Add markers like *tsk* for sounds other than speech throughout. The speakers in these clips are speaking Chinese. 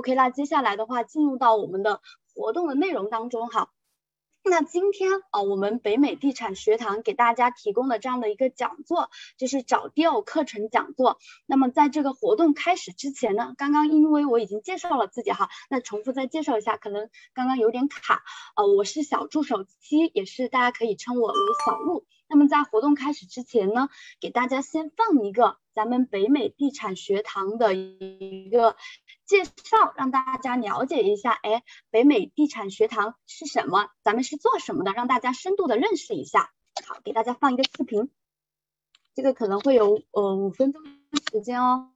OK，那接下来的话进入到我们的活动的内容当中哈。那今天啊，我们北美地产学堂给大家提供的这样的一个讲座，就是找钓课程讲座。那么在这个活动开始之前呢，刚刚因为我已经介绍了自己哈，那重复再介绍一下，可能刚刚有点卡。呃，我是小助手七，也是大家可以称我为小鹿。那么在活动开始之前呢，给大家先放一个咱们北美地产学堂的一个介绍，让大家了解一下，哎，北美地产学堂是什么？咱们是做什么的？让大家深度的认识一下。好，给大家放一个视频，这个可能会有呃五分钟时间哦。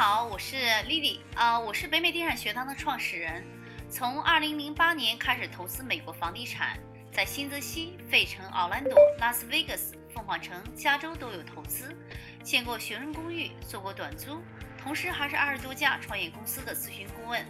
好，我是 Lily 啊、我是北美地产学堂的创始人。从2008年开始投资美国房地产，在新泽西、费城、奥兰多、拉斯维加斯、凤凰城、加州都有投资，见过学生公寓，做过短租，同时还是二十多家创业公司的咨询顾问。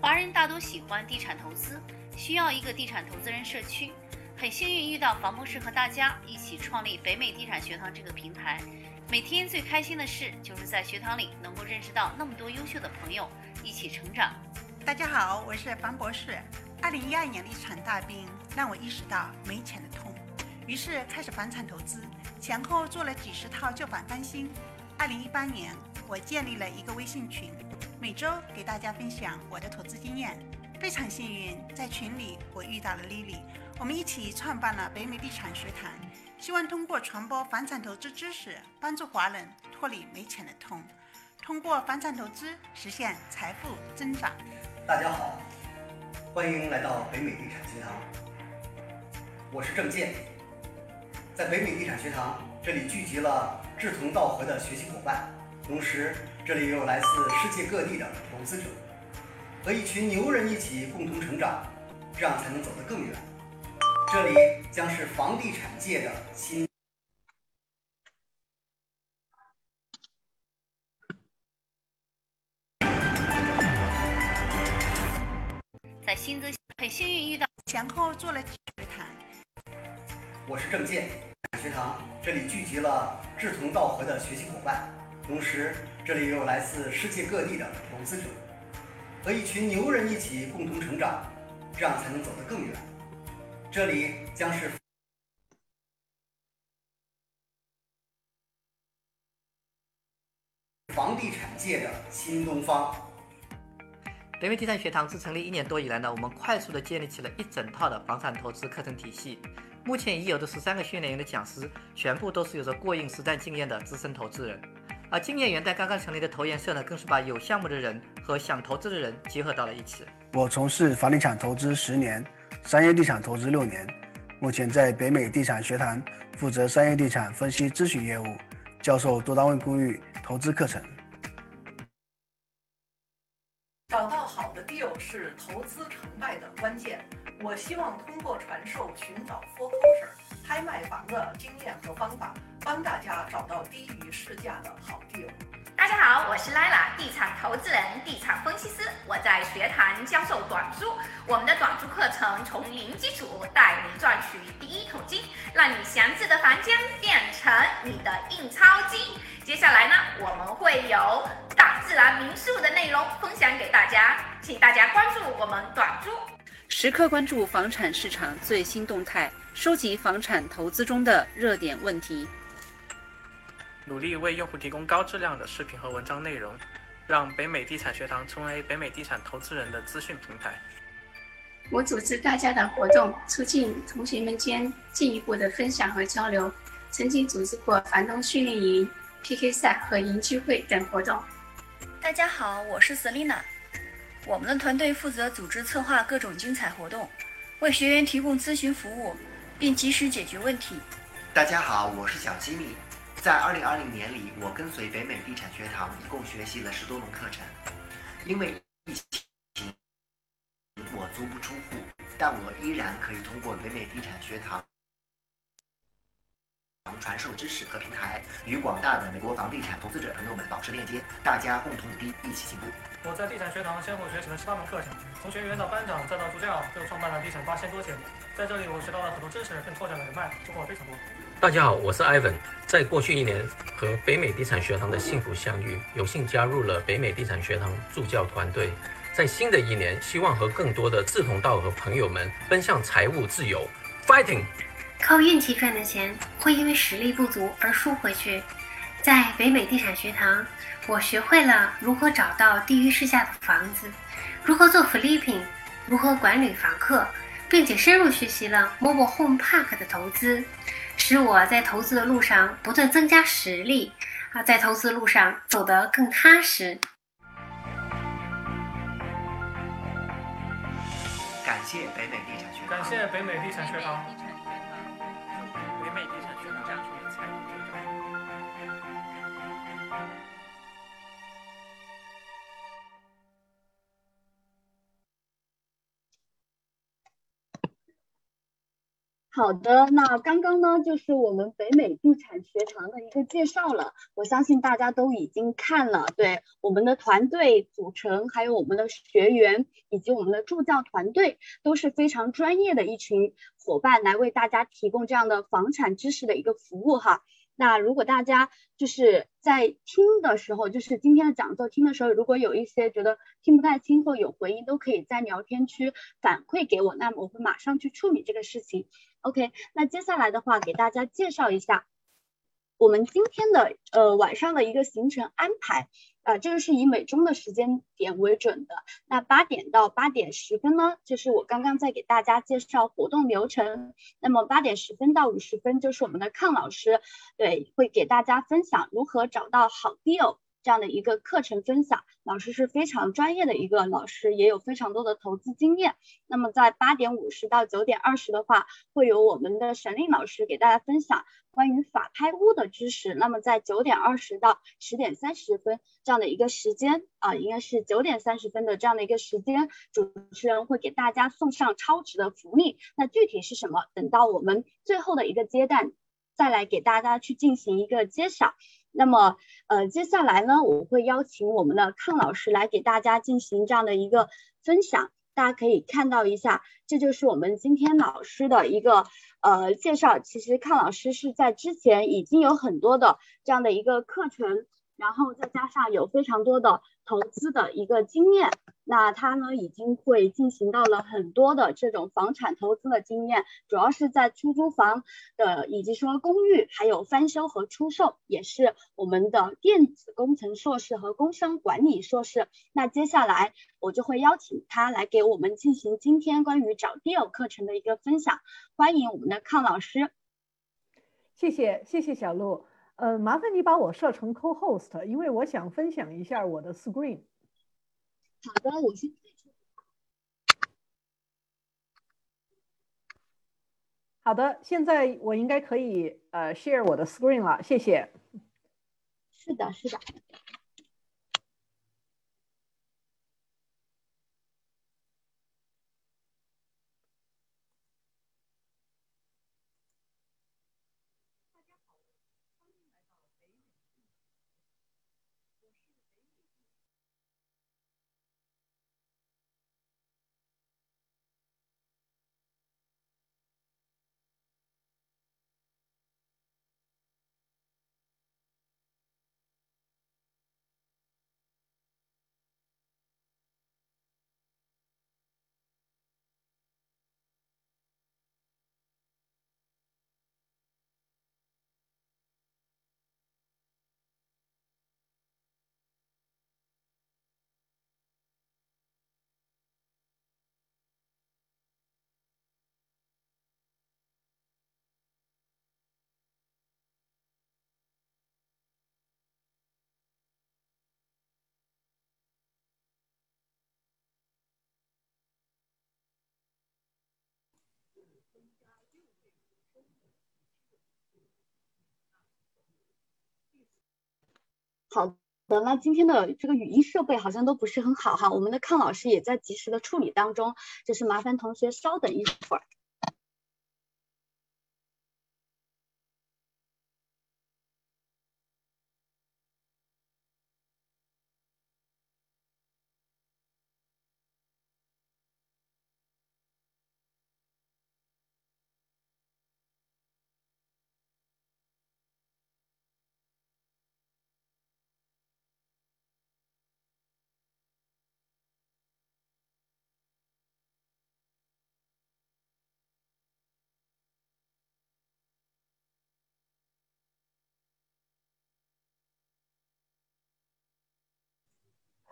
华人大多喜欢地产投资，需要一个地产投资人社区。很幸运遇到房博士和大家一起创立北美地产学堂这个平台。每天最开心的事就是在学堂里能够认识到那么多优秀的朋友，一起成长。大家好，我是樊博士。二零一二年的一场大病让我意识到没钱的痛，于是开始房产投资，前后做了几十套旧房翻新。二零一八年，我建立了一个微信群，每周给大家分享我的投资经验。非常幸运，在群里我遇到了 Lily，我们一起创办了北美地产学堂，希望通过传播房产投资知识，帮助华人脱离没钱的痛，通过房产投资实现财富增长。大家好，欢迎来到北美地产学堂，我是郑健。在北美地产学堂，这里聚集了志同道合的学习伙伴，同时这里也有来自世界各地的投资者，和一群牛人一起共同成长，这样才能走得更远。这里将是房地产界的新。在新泽西，很幸运遇到前后做了几十谈。我是郑健，学堂这里聚集了志同道合的学习伙伴，同时这里也有来自世界各地的投资者，和一群牛人一起共同成长，这样才能走得更远。这里将是房地产界的新东方。北美地产学堂自成立一年多以来呢，我们快速的建立起了一整套的房产投资课程体系。目前已有的十三个训练营的讲师，全部都是有着过硬实战经验的资深投资人。而今年元旦刚刚成立的投研社呢，更是把有项目的人和想投资的人结合到了一起。我从事房地产投资十年，商业地产投资六年，目前在北美地产学堂负责商业地产分析咨询业务，教授多单位公寓投资课程。找到好的 deal 是投资成败的关键。我希望通过传授寻找 foreclosure 拍卖房的经验和方法，帮大家找到低于市价的好 deal。大家好，我是 Lila，地产投资人、地产分析师。我在学堂教授短租，我们的短租课程从零基础带你赚取第一桶金，让你闲置的房间变成你的印钞机。接下来呢，我们会有大自然民宿的内容分享给大家，请大家关注我们短租，时刻关注房产市场最新动态，收集房产投资中的热点问题。努力为用户提供高质量的视频和文章内容，让北美地产学堂成为北美地产投资人的资讯平台。我组织大家的活动，促进同学们间进一步的分享和交流。曾经组织过房东训练营、PK 赛和营聚会等活动。大家好，我是 Selina，我们的团队负责组织策划各种精彩活动，为学员提供咨询服务，并及时解决问题。大家好，我是小吉米。在二零二零年里，我跟随北美地产学堂一共学习了十多门课程。因为疫情，我足不出户，但我依然可以通过北美地产学堂传授知识和平台，与广大的美国房地产投资者朋友们保持链接，大家共同努力，一起进步。我在地产学堂先后学习了七八门课程，从学员到班长再到助教，又创办了地产八千多节目。在这里，我学到了很多知识，更拓展了人脉，收获非常多。大家好，我是 Ivan。在过去一年和北美地产学堂的幸福相遇，有幸加入了北美地产学堂助教团队。在新的一年，希望和更多的志同道合朋友们奔向财务自由，Fighting！靠运气赚的钱会因为实力不足而输回去。在北美地产学堂，我学会了如何找到低于市价的房子，如何做 flipping，如何管理房客，并且深入学习了 mobile home park 的投资。使我在投资的路上不断增加实力，啊，在投资路上走得更踏实。感谢北美地产学堂。感谢北美地产学堂。好的，那刚刚呢就是我们北美地产学堂的一个介绍了，我相信大家都已经看了，对我们的团队组成，还有我们的学员以及我们的助教团队都是非常专业的一群伙伴，来为大家提供这样的房产知识的一个服务哈。那如果大家就是在听的时候，就是今天的讲座听的时候，如果有一些觉得听不太清或有回音，都可以在聊天区反馈给我，那么我会马上去处理这个事情。OK，那接下来的话给大家介绍一下我们今天的呃晚上的一个行程安排。啊，这个是以美中的时间点为准的。那八点到八点十分呢，就是我刚刚在给大家介绍活动流程。那么八点十分到五十分，就是我们的康老师，对，会给大家分享如何找到好 deal。这样的一个课程分享，老师是非常专业的一个老师，也有非常多的投资经验。那么在八点五十到九点二十的话，会有我们的沈令老师给大家分享关于法拍屋的知识。那么在九点二十到十点三十分这样的一个时间啊，应该是九点三十分的这样的一个时间，主持人会给大家送上超值的福利。那具体是什么？等到我们最后的一个阶段再来给大家去进行一个揭晓。那么，呃，接下来呢，我会邀请我们的康老师来给大家进行这样的一个分享。大家可以看到一下，这就是我们今天老师的一个呃介绍。其实康老师是在之前已经有很多的这样的一个课程。然后再加上有非常多的投资的一个经验，那他呢已经会进行到了很多的这种房产投资的经验，主要是在出租房的以及说公寓，还有翻修和出售，也是我们的电子工程硕士和工商管理硕士。那接下来我就会邀请他来给我们进行今天关于找 deal 课程的一个分享，欢迎我们的康老师。谢谢谢谢小鹿。呃，麻烦你把我设成 co-host，因为我想分享一下我的 screen。好的，我先。好的，现在我应该可以呃 share 我的 screen 了，谢谢。是的，是的。好的，那今天的这个语音设备好像都不是很好哈，我们的康老师也在及时的处理当中，就是麻烦同学稍等一会儿。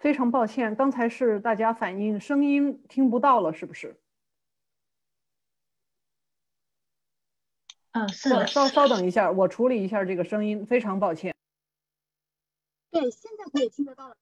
非常抱歉，刚才是大家反映声音听不到了，是不是？嗯，是的。稍稍等一下，我处理一下这个声音，非常抱歉。对，现在可以听得到了。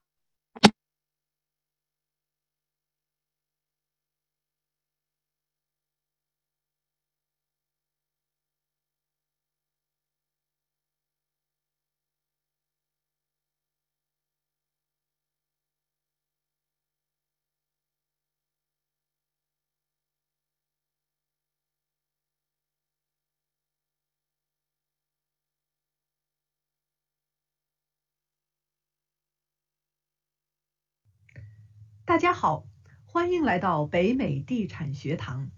大家好，欢迎来到北美地产学堂。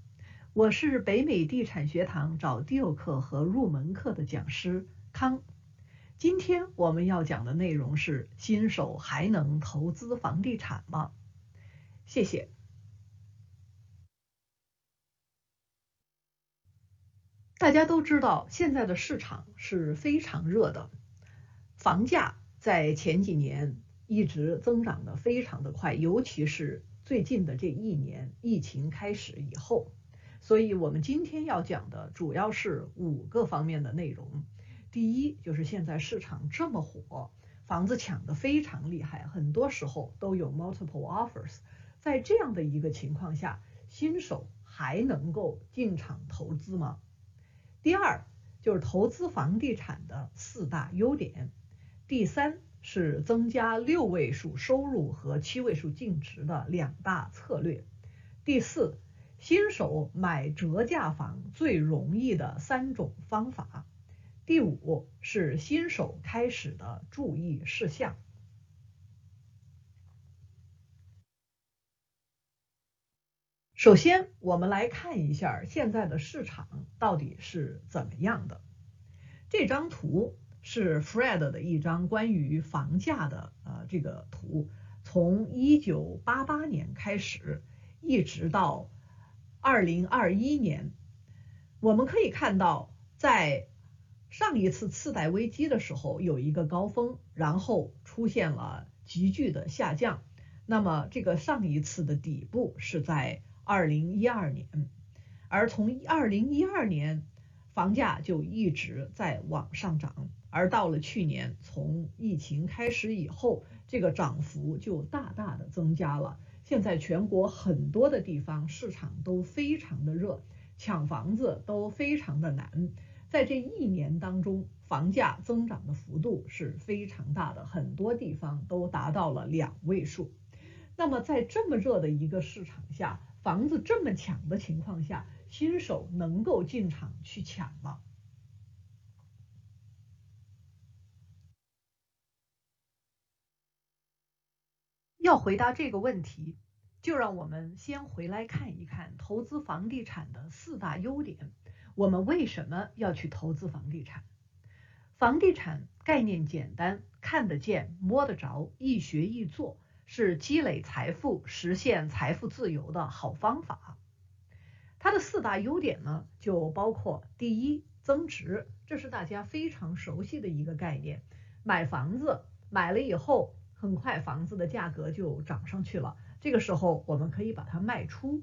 我是北美地产学堂找 deal 课和入门课的讲师康。今天我们要讲的内容是：新手还能投资房地产吗？谢谢。大家都知道，现在的市场是非常热的，房价在前几年。一直增长的非常的快，尤其是最近的这一年疫情开始以后，所以我们今天要讲的主要是五个方面的内容。第一，就是现在市场这么火，房子抢的非常厉害，很多时候都有 multiple offers，在这样的一个情况下，新手还能够进场投资吗？第二，就是投资房地产的四大优点。第三。是增加六位数收入和七位数净值的两大策略。第四，新手买折价房最容易的三种方法。第五是新手开始的注意事项。首先，我们来看一下现在的市场到底是怎么样的。这张图。是 Fred 的一张关于房价的呃这个图，从一九八八年开始，一直到二零二一年，我们可以看到，在上一次次贷危机的时候有一个高峰，然后出现了急剧的下降。那么这个上一次的底部是在二零一二年，而从二零一二年，房价就一直在往上涨。而到了去年，从疫情开始以后，这个涨幅就大大的增加了。现在全国很多的地方市场都非常的热，抢房子都非常的难。在这一年当中，房价增长的幅度是非常大的，很多地方都达到了两位数。那么在这么热的一个市场下，房子这么抢的情况下，新手能够进场去抢吗？要回答这个问题，就让我们先回来看一看投资房地产的四大优点。我们为什么要去投资房地产？房地产概念简单，看得见、摸得着，易学易做，是积累财富、实现财富自由的好方法。它的四大优点呢，就包括第一，增值，这是大家非常熟悉的一个概念。买房子买了以后。很快房子的价格就涨上去了，这个时候我们可以把它卖出，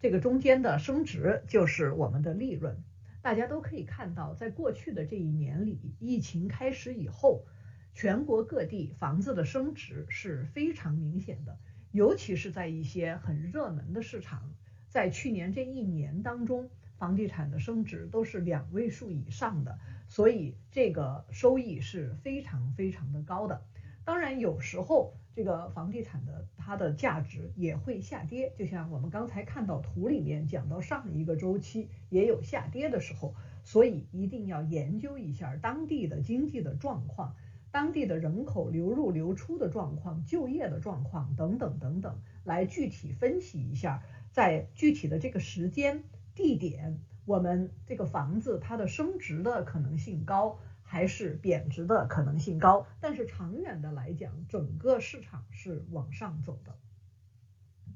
这个中间的升值就是我们的利润。大家都可以看到，在过去的这一年里，疫情开始以后，全国各地房子的升值是非常明显的，尤其是在一些很热门的市场，在去年这一年当中，房地产的升值都是两位数以上的，所以这个收益是非常非常的高的。当然，有时候这个房地产的它的价值也会下跌，就像我们刚才看到图里面讲到上一个周期也有下跌的时候，所以一定要研究一下当地的经济的状况、当地的人口流入流出的状况、就业的状况等等等等，来具体分析一下，在具体的这个时间地点，我们这个房子它的升值的可能性高。还是贬值的可能性高，但是长远的来讲，整个市场是往上走的。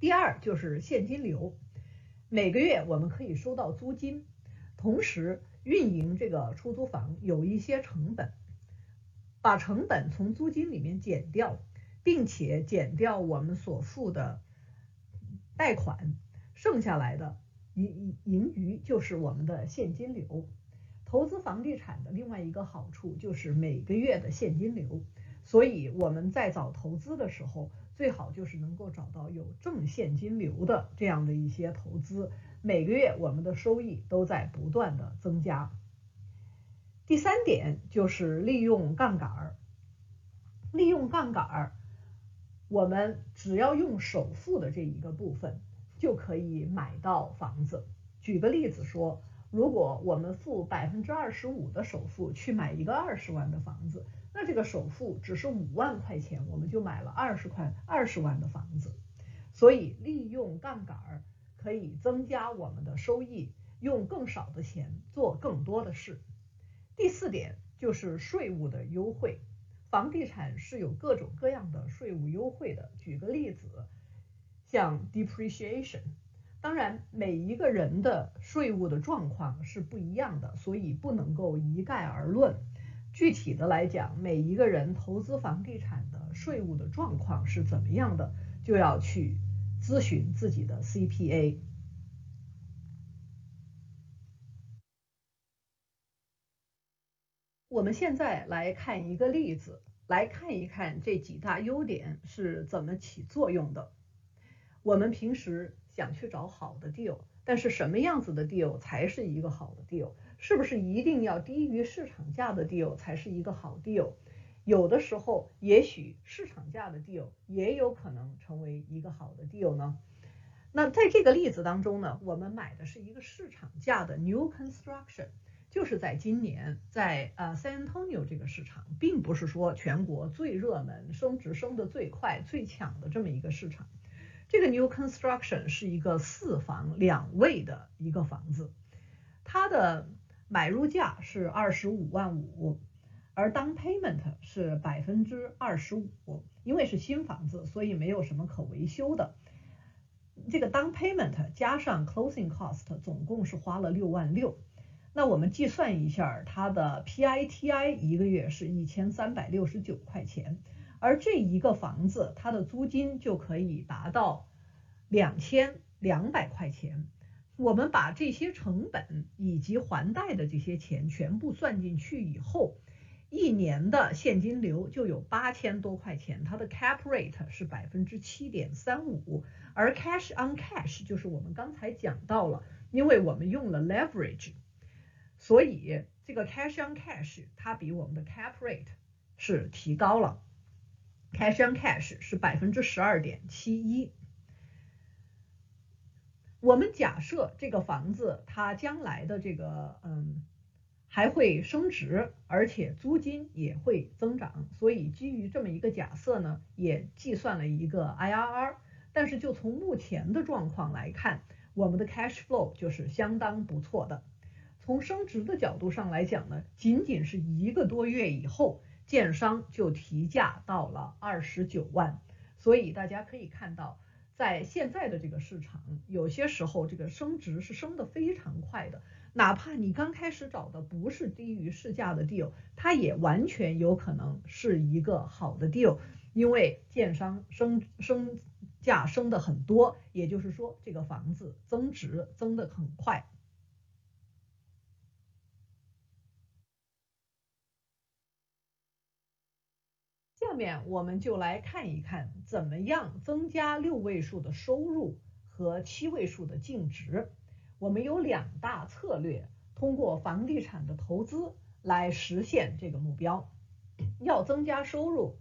第二就是现金流，每个月我们可以收到租金，同时运营这个出租房有一些成本，把成本从租金里面减掉，并且减掉我们所付的贷款，剩下来的盈盈余就是我们的现金流。投资房地产的另外一个好处就是每个月的现金流，所以我们在找投资的时候，最好就是能够找到有正现金流的这样的一些投资，每个月我们的收益都在不断的增加。第三点就是利用杠杆儿，利用杠杆儿，我们只要用首付的这一个部分就可以买到房子。举个例子说。如果我们付百分之二十五的首付去买一个二十万的房子，那这个首付只是五万块钱，我们就买了二十块二十万的房子。所以利用杠杆儿可以增加我们的收益，用更少的钱做更多的事。第四点就是税务的优惠，房地产是有各种各样的税务优惠的。举个例子，像 depreciation。当然，每一个人的税务的状况是不一样的，所以不能够一概而论。具体的来讲，每一个人投资房地产的税务的状况是怎么样的，就要去咨询自己的 CPA。我们现在来看一个例子，来看一看这几大优点是怎么起作用的。我们平时。想去找好的 deal，但是什么样子的 deal 才是一个好的 deal？是不是一定要低于市场价的 deal 才是一个好 deal？有的时候，也许市场价的 deal 也有可能成为一个好的 deal 呢？那在这个例子当中呢，我们买的是一个市场价的 new construction，就是在今年在呃 San Antonio 这个市场，并不是说全国最热门、升值升得最快、最强的这么一个市场。这个 new construction 是一个四房两卫的一个房子，它的买入价是二十五万五，而 down payment 是百分之二十五。因为是新房子，所以没有什么可维修的。这个 down payment 加上 closing cost 总共是花了六万六。那我们计算一下，它的 PITI 一个月是一千三百六十九块钱。而这一个房子，它的租金就可以达到两千两百块钱。我们把这些成本以及还贷的这些钱全部算进去以后，一年的现金流就有八千多块钱。它的 cap rate 是百分之七点三五，而 cash on cash 就是我们刚才讲到了，因为我们用了 leverage，所以这个 cash on cash 它比我们的 cap rate 是提高了。Cash on cash 是百分之十二点七一。我们假设这个房子它将来的这个嗯还会升值，而且租金也会增长，所以基于这么一个假设呢，也计算了一个 IRR。但是就从目前的状况来看，我们的 cash flow 就是相当不错的。从升值的角度上来讲呢，仅仅是一个多月以后。建商就提价到了二十九万，所以大家可以看到，在现在的这个市场，有些时候这个升值是升得非常快的。哪怕你刚开始找的不是低于市价的 deal，它也完全有可能是一个好的 deal，因为建商升升价升的很多，也就是说这个房子增值增得很快。下面我们就来看一看，怎么样增加六位数的收入和七位数的净值。我们有两大策略，通过房地产的投资来实现这个目标。要增加收入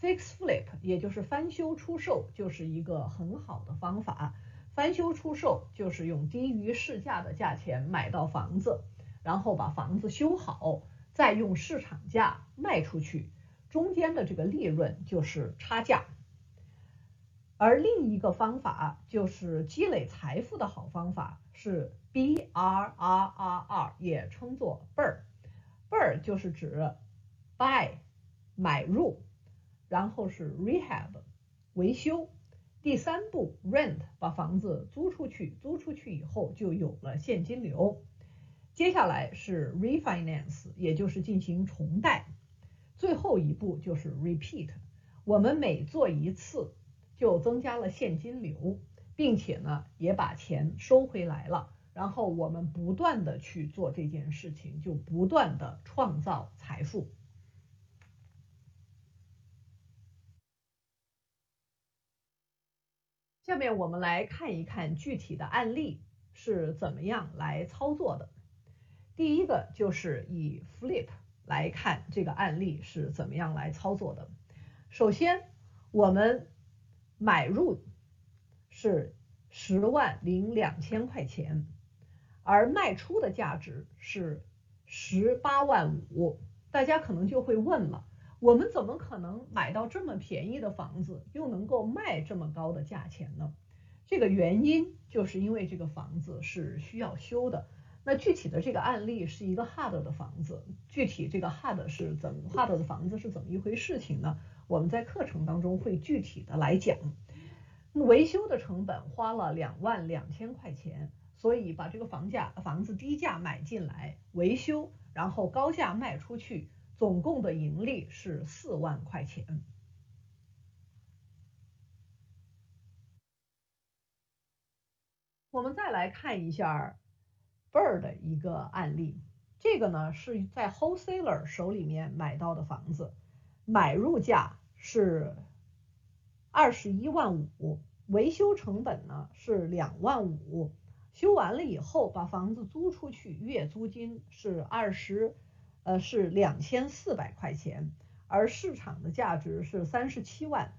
，fix flip，也就是翻修出售，就是一个很好的方法。翻修出售就是用低于市价的价钱买到房子，然后把房子修好，再用市场价卖出去，中间的这个利润就是差价。而另一个方法就是积累财富的好方法是 B R R R R，也称作 BRR，BRR 就是指 buy 买入，然后是 rehab 维修，第三步 rent 把房子租出去，租出去以后就有了现金流。接下来是 refinance，也就是进行重贷，最后一步就是 repeat，我们每做一次。就增加了现金流，并且呢，也把钱收回来了。然后我们不断的去做这件事情，就不断的创造财富。下面我们来看一看具体的案例是怎么样来操作的。第一个就是以 Flip 来看这个案例是怎么样来操作的。首先，我们买入是十万零两千块钱，而卖出的价值是十八万五。大家可能就会问了：我们怎么可能买到这么便宜的房子，又能够卖这么高的价钱呢？这个原因就是因为这个房子是需要修的。那具体的这个案例是一个 HUD 的房子，具体这个 HUD 是怎么 HUD 的房子是怎么一回事情呢？我们在课程当中会具体的来讲，维修的成本花了两万两千块钱，所以把这个房价房子低价买进来维修，然后高价卖出去，总共的盈利是四万块钱。我们再来看一下倍的一个案例，这个呢是在 Wholesaler 手里面买到的房子。买入价是二十一万五，维修成本呢是两万五，修完了以后把房子租出去，月租金是二十，呃是两千四百块钱，而市场的价值是三十七万，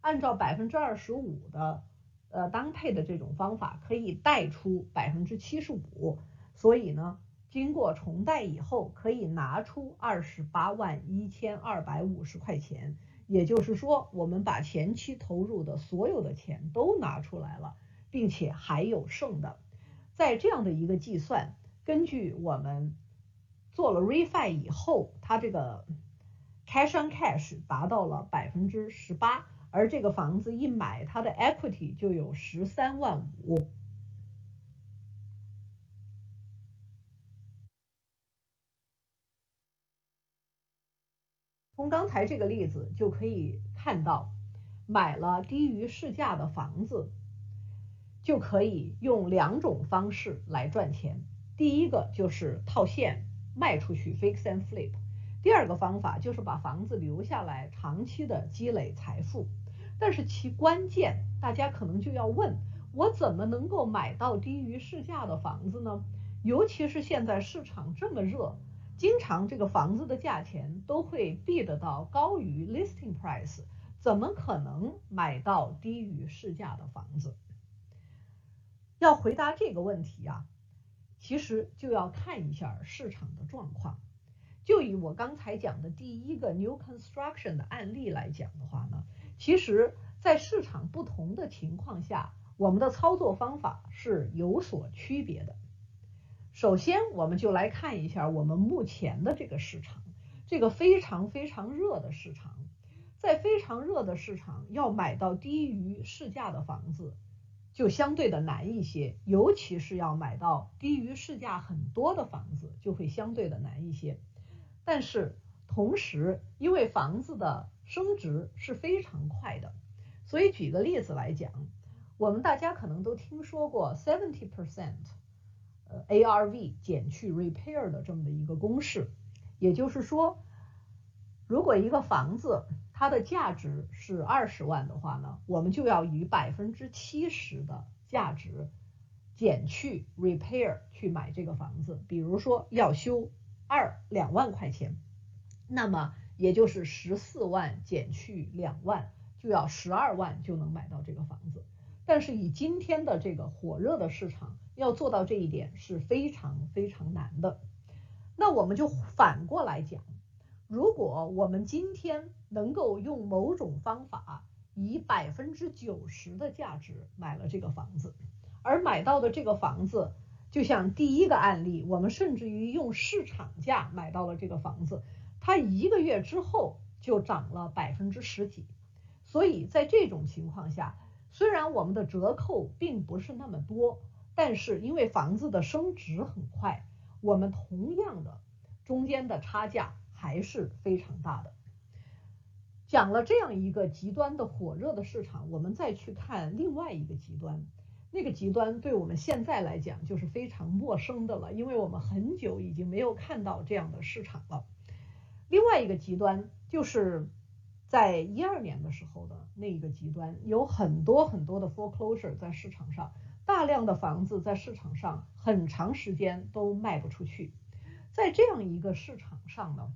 按照百分之二十五的呃当配的这种方法，可以贷出百分之七十五，所以呢。经过重贷以后，可以拿出二十八万一千二百五十块钱，也就是说，我们把前期投入的所有的钱都拿出来了，并且还有剩的。在这样的一个计算，根据我们做了 refi 以后，它这个 cash on cash 达到了百分之十八，而这个房子一买，它的 equity 就有十三万五。从刚才这个例子就可以看到，买了低于市价的房子，就可以用两种方式来赚钱。第一个就是套现卖出去 （fix and flip），第二个方法就是把房子留下来，长期的积累财富。但是其关键，大家可能就要问：我怎么能够买到低于市价的房子呢？尤其是现在市场这么热。经常这个房子的价钱都会 bid 到高于 listing price，怎么可能买到低于市价的房子？要回答这个问题啊，其实就要看一下市场的状况。就以我刚才讲的第一个 new construction 的案例来讲的话呢，其实在市场不同的情况下，我们的操作方法是有所区别的。首先，我们就来看一下我们目前的这个市场，这个非常非常热的市场，在非常热的市场，要买到低于市价的房子，就相对的难一些，尤其是要买到低于市价很多的房子，就会相对的难一些。但是同时，因为房子的升值是非常快的，所以举个例子来讲，我们大家可能都听说过 seventy percent。ARV 减去 repair 的这么的一个公式，也就是说，如果一个房子它的价值是二十万的话呢，我们就要以百分之七十的价值减去 repair 去买这个房子，比如说要修二两万块钱，那么也就是十四万减去两万，就要十二万就能买到这个房子。但是以今天的这个火热的市场，要做到这一点是非常非常难的。那我们就反过来讲，如果我们今天能够用某种方法，以百分之九十的价值买了这个房子，而买到的这个房子，就像第一个案例，我们甚至于用市场价买到了这个房子，它一个月之后就涨了百分之十几。所以在这种情况下，虽然我们的折扣并不是那么多，但是因为房子的升值很快，我们同样的中间的差价还是非常大的。讲了这样一个极端的火热的市场，我们再去看另外一个极端，那个极端对我们现在来讲就是非常陌生的了，因为我们很久已经没有看到这样的市场了。另外一个极端就是。在一二年的时候的那一个极端，有很多很多的 foreclosure 在市场上，大量的房子在市场上很长时间都卖不出去。在这样一个市场上呢，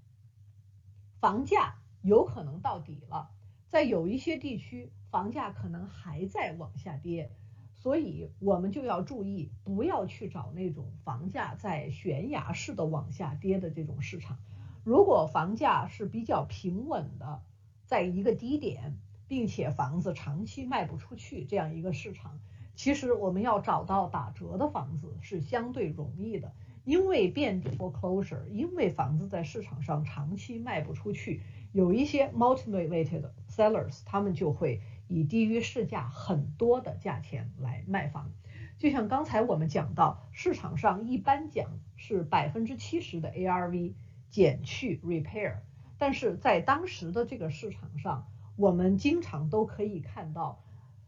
房价有可能到底了，在有一些地区房价可能还在往下跌，所以我们就要注意，不要去找那种房价在悬崖式的往下跌的这种市场。如果房价是比较平稳的，在一个低点，并且房子长期卖不出去这样一个市场，其实我们要找到打折的房子是相对容易的，因为遍地 foreclosure，因为房子在市场上长期卖不出去，有一些 motivated sellers，他们就会以低于市价很多的价钱来卖房。就像刚才我们讲到，市场上一般讲是百分之七十的 ARV 减去 repair。但是在当时的这个市场上，我们经常都可以看到，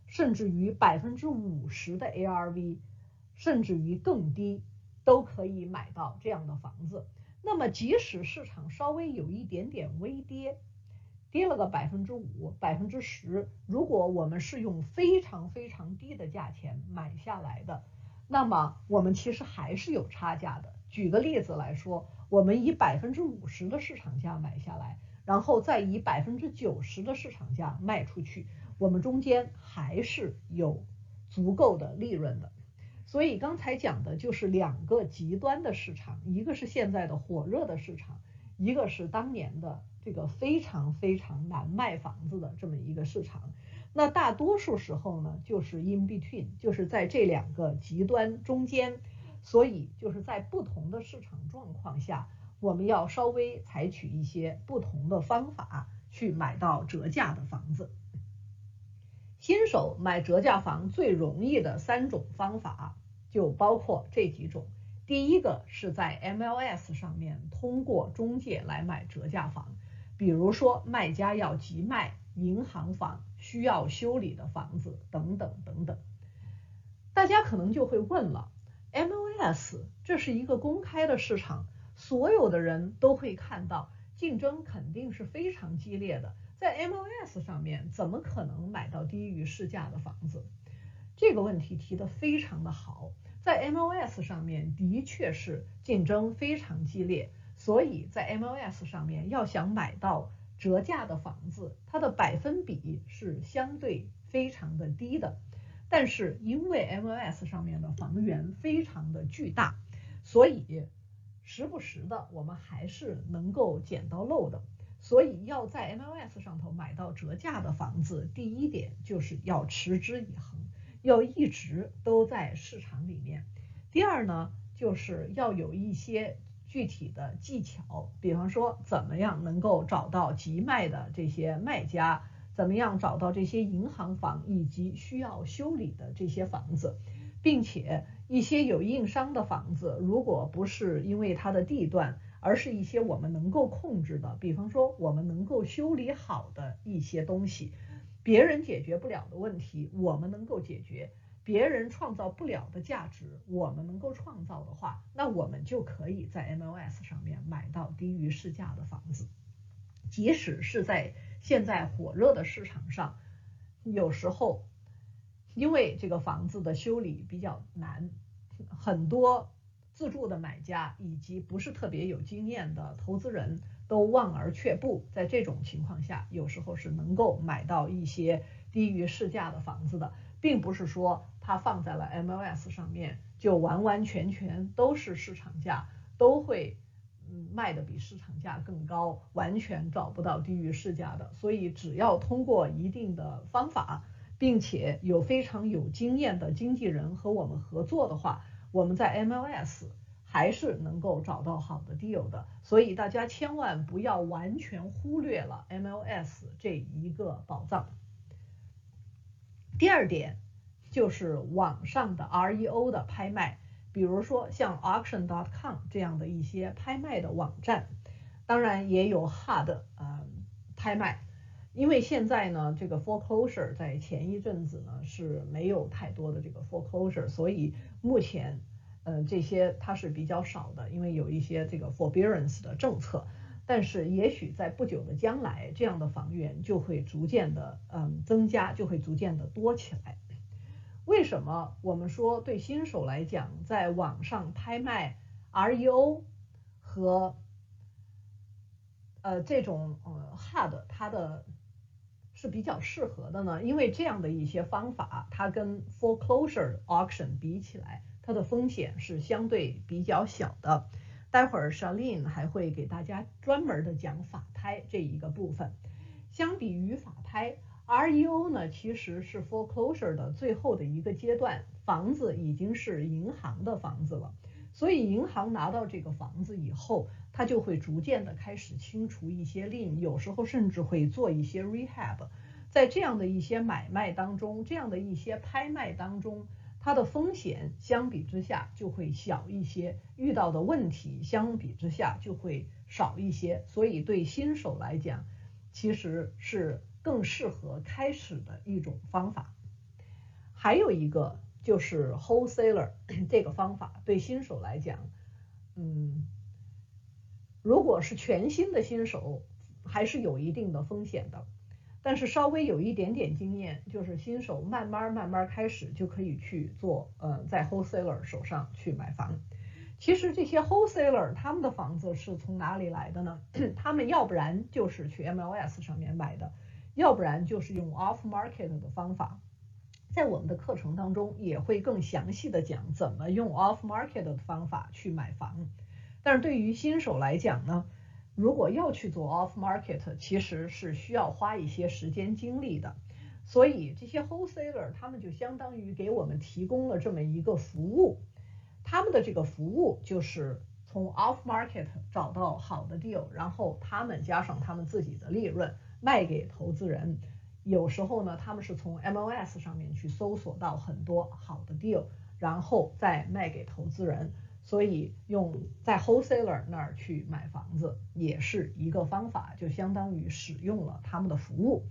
甚至于百分之五十的 ARV，甚至于更低，都可以买到这样的房子。那么即使市场稍微有一点点微跌，跌了个百分之五、百分之十，如果我们是用非常非常低的价钱买下来的，那么我们其实还是有差价的。举个例子来说。我们以百分之五十的市场价买下来，然后再以百分之九十的市场价卖出去，我们中间还是有足够的利润的。所以刚才讲的就是两个极端的市场，一个是现在的火热的市场，一个是当年的这个非常非常难卖房子的这么一个市场。那大多数时候呢，就是 in between，就是在这两个极端中间。所以就是在不同的市场状况下，我们要稍微采取一些不同的方法去买到折价的房子。新手买折价房最容易的三种方法就包括这几种。第一个是在 MLS 上面通过中介来买折价房，比如说卖家要急卖、银行房、需要修理的房子等等等等。大家可能就会问了。MLS 这是一个公开的市场，所有的人都会看到，竞争肯定是非常激烈的。在 MLS 上面，怎么可能买到低于市价的房子？这个问题提得非常的好。在 MLS 上面的确是竞争非常激烈，所以在 MLS 上面要想买到折价的房子，它的百分比是相对非常的低的。但是因为 MLS 上面的房源非常的巨大，所以时不时的我们还是能够捡到漏的。所以要在 MLS 上头买到折价的房子，第一点就是要持之以恒，要一直都在市场里面。第二呢，就是要有一些具体的技巧，比方说怎么样能够找到急卖的这些卖家。怎么样找到这些银行房以及需要修理的这些房子，并且一些有硬伤的房子，如果不是因为它的地段，而是一些我们能够控制的，比方说我们能够修理好的一些东西，别人解决不了的问题，我们能够解决；别人创造不了的价值，我们能够创造的话，那我们就可以在 MLS 上面买到低于市价的房子，即使是在。现在火热的市场上，有时候因为这个房子的修理比较难，很多自助的买家以及不是特别有经验的投资人都望而却步。在这种情况下，有时候是能够买到一些低于市价的房子的，并不是说它放在了 MLS 上面就完完全全都是市场价，都会嗯卖的比市场价更高，完全找不到低于市价的。所以只要通过一定的方法。并且有非常有经验的经纪人和我们合作的话，我们在 MLS 还是能够找到好的 deal 的。所以大家千万不要完全忽略了 MLS 这一个宝藏。第二点就是网上的 REO 的拍卖，比如说像 Auction.com 这样的一些拍卖的网站，当然也有 hard 啊拍卖。因为现在呢，这个 foreclosure 在前一阵子呢是没有太多的这个 foreclosure，所以目前，呃，这些它是比较少的，因为有一些这个 forbearance 的政策。但是也许在不久的将来，这样的房源就会逐渐的嗯增加，就会逐渐的多起来。为什么我们说对新手来讲，在网上拍卖 REO 和呃这种呃 HUD 它的是比较适合的呢，因为这样的一些方法，它跟 foreclosure auction 比起来，它的风险是相对比较小的。待会儿 Shalin 还会给大家专门的讲法拍这一个部分。相比于法拍，REO 呢其实是 foreclosure 的最后的一个阶段，房子已经是银行的房子了，所以银行拿到这个房子以后。它就会逐渐的开始清除一些 lien，有时候甚至会做一些 rehab。在这样的一些买卖当中，这样的一些拍卖当中，它的风险相比之下就会小一些，遇到的问题相比之下就会少一些。所以对新手来讲，其实是更适合开始的一种方法。还有一个就是 wholesaler 这个方法，对新手来讲，嗯。如果是全新的新手，还是有一定的风险的，但是稍微有一点点经验，就是新手慢慢慢慢开始就可以去做，呃，在 wholesaler 手上去买房。其实这些 wholesaler 他们的房子是从哪里来的呢？*coughs* 他们要不然就是去 MLS 上面买的，要不然就是用 off market 的方法。在我们的课程当中也会更详细的讲怎么用 off market 的方法去买房。但是对于新手来讲呢，如果要去做 off market，其实是需要花一些时间精力的。所以这些 wholesaler 他们就相当于给我们提供了这么一个服务，他们的这个服务就是从 off market 找到好的 deal，然后他们加上他们自己的利润卖给投资人。有时候呢，他们是从 MLS 上面去搜索到很多好的 deal，然后再卖给投资人。所以用在 wholesaler 那儿去买房子也是一个方法，就相当于使用了他们的服务。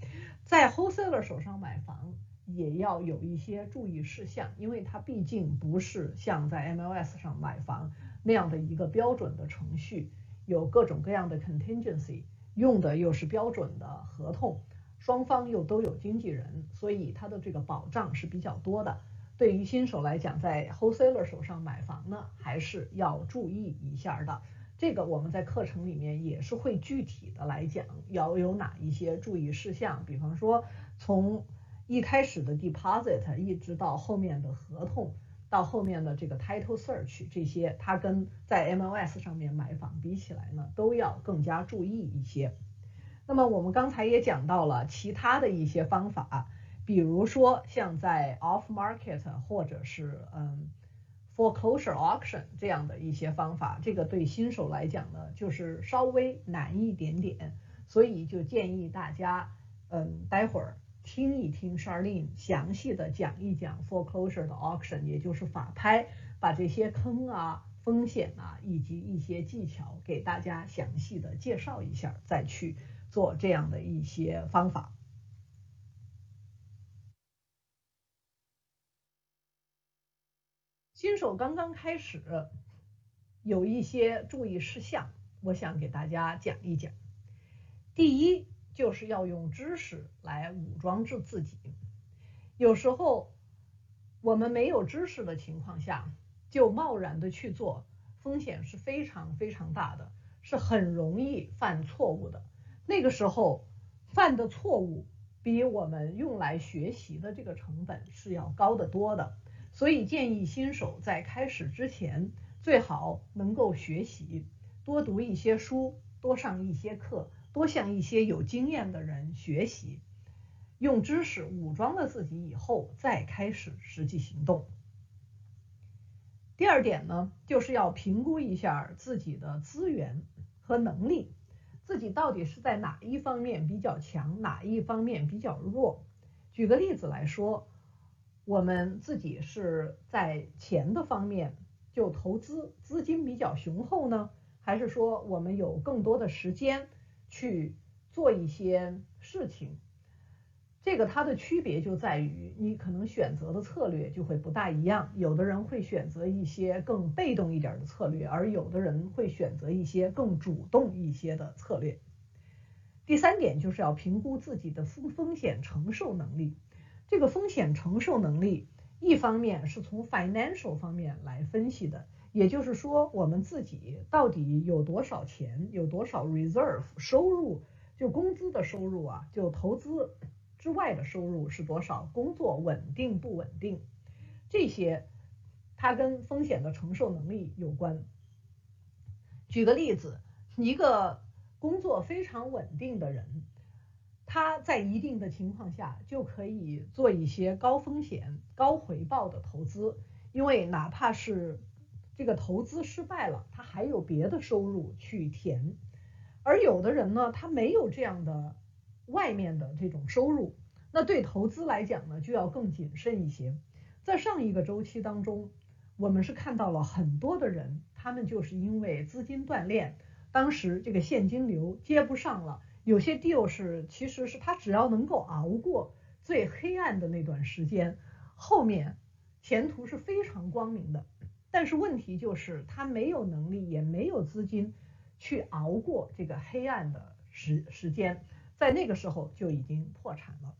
在 wholesaler 手上买房也要有一些注意事项，因为它毕竟不是像在 MLS 上买房那样的一个标准的程序，有各种各样的 contingency，用的又是标准的合同，双方又都有经纪人，所以它的这个保障是比较多的。对于新手来讲，在 wholesaler 手上买房呢，还是要注意一下的。这个我们在课程里面也是会具体的来讲，要有哪一些注意事项。比方说，从一开始的 deposit 一直到后面的合同，到后面的这个 title search 这些，它跟在 MLS 上面买房比起来呢，都要更加注意一些。那么我们刚才也讲到了其他的一些方法。比如说，像在 off market 或者是嗯 foreclosure auction 这样的一些方法，这个对新手来讲呢，就是稍微难一点点，所以就建议大家，嗯，待会儿听一听 Charlene 详细的讲一讲 foreclosure 的 auction，也就是法拍，把这些坑啊、风险啊以及一些技巧给大家详细的介绍一下，再去做这样的一些方法。新手刚刚开始，有一些注意事项，我想给大家讲一讲。第一，就是要用知识来武装自自己。有时候我们没有知识的情况下，就贸然的去做，风险是非常非常大的，是很容易犯错误的。那个时候犯的错误比我们用来学习的这个成本是要高得多的。所以建议新手在开始之前，最好能够学习，多读一些书，多上一些课，多向一些有经验的人学习，用知识武装了自己以后，再开始实际行动。第二点呢，就是要评估一下自己的资源和能力，自己到底是在哪一方面比较强，哪一方面比较弱。举个例子来说。我们自己是在钱的方面就投资资金比较雄厚呢，还是说我们有更多的时间去做一些事情？这个它的区别就在于你可能选择的策略就会不大一样。有的人会选择一些更被动一点的策略，而有的人会选择一些更主动一些的策略。第三点就是要评估自己的风风险承受能力。这个风险承受能力，一方面是从 financial 方面来分析的，也就是说，我们自己到底有多少钱，有多少 reserve 收入，就工资的收入啊，就投资之外的收入是多少，工作稳定不稳定，这些它跟风险的承受能力有关。举个例子，一个工作非常稳定的人。他在一定的情况下就可以做一些高风险高回报的投资，因为哪怕是这个投资失败了，他还有别的收入去填。而有的人呢，他没有这样的外面的这种收入，那对投资来讲呢，就要更谨慎一些。在上一个周期当中，我们是看到了很多的人，他们就是因为资金断裂，当时这个现金流接不上了。有些 deal 是，其实是他只要能够熬过最黑暗的那段时间，后面前途是非常光明的。但是问题就是他没有能力，也没有资金去熬过这个黑暗的时时间，在那个时候就已经破产了。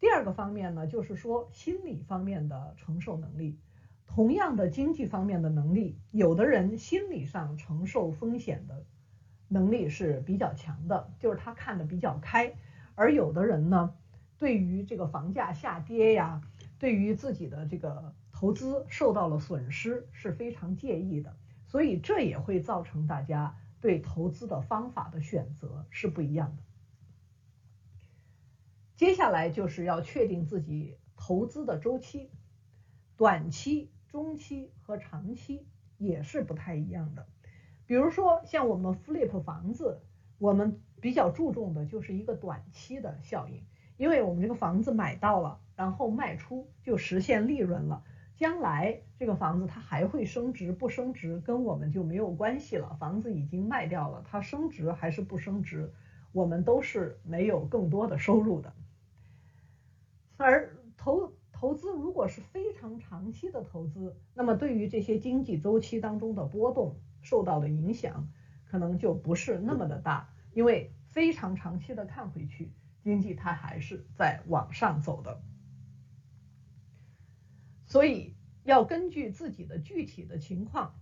第二个方面呢，就是说心理方面的承受能力，同样的经济方面的能力，有的人心理上承受风险的。能力是比较强的，就是他看得比较开，而有的人呢，对于这个房价下跌呀，对于自己的这个投资受到了损失是非常介意的，所以这也会造成大家对投资的方法的选择是不一样的。接下来就是要确定自己投资的周期，短期、中期和长期也是不太一样的。比如说，像我们 flip 房子，我们比较注重的就是一个短期的效应，因为我们这个房子买到了，然后卖出就实现利润了。将来这个房子它还会升值不升值，跟我们就没有关系了。房子已经卖掉了，它升值还是不升值，我们都是没有更多的收入的。而投投资如果是非常长期的投资，那么对于这些经济周期当中的波动，受到的影响可能就不是那么的大，因为非常长期的看回去，经济它还是在往上走的，所以要根据自己的具体的情况，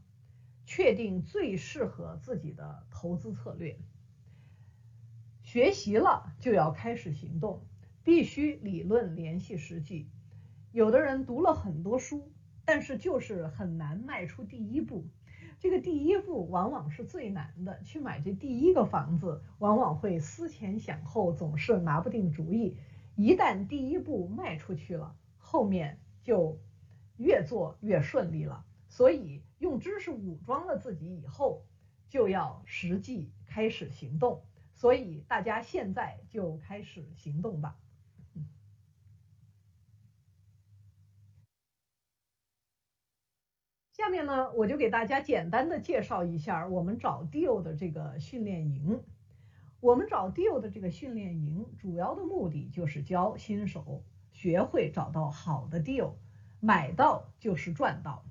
确定最适合自己的投资策略。学习了就要开始行动，必须理论联系实际。有的人读了很多书，但是就是很难迈出第一步。这个第一步往往是最难的，去买这第一个房子，往往会思前想后，总是拿不定主意。一旦第一步迈出去了，后面就越做越顺利了。所以用知识武装了自己以后，就要实际开始行动。所以大家现在就开始行动吧。下面呢，我就给大家简单的介绍一下我们找 deal 的这个训练营。我们找 deal 的这个训练营，主要的目的就是教新手学会找到好的 deal，买到就是赚到。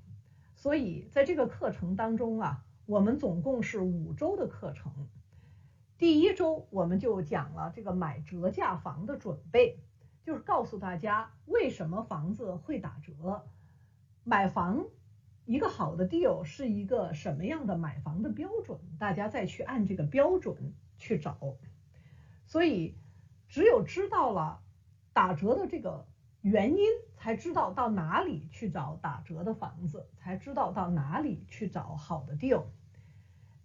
所以在这个课程当中啊，我们总共是五周的课程。第一周我们就讲了这个买折价房的准备，就是告诉大家为什么房子会打折，买房。一个好的 deal 是一个什么样的买房的标准，大家再去按这个标准去找。所以，只有知道了打折的这个原因，才知道到哪里去找打折的房子，才知道到哪里去找好的 deal。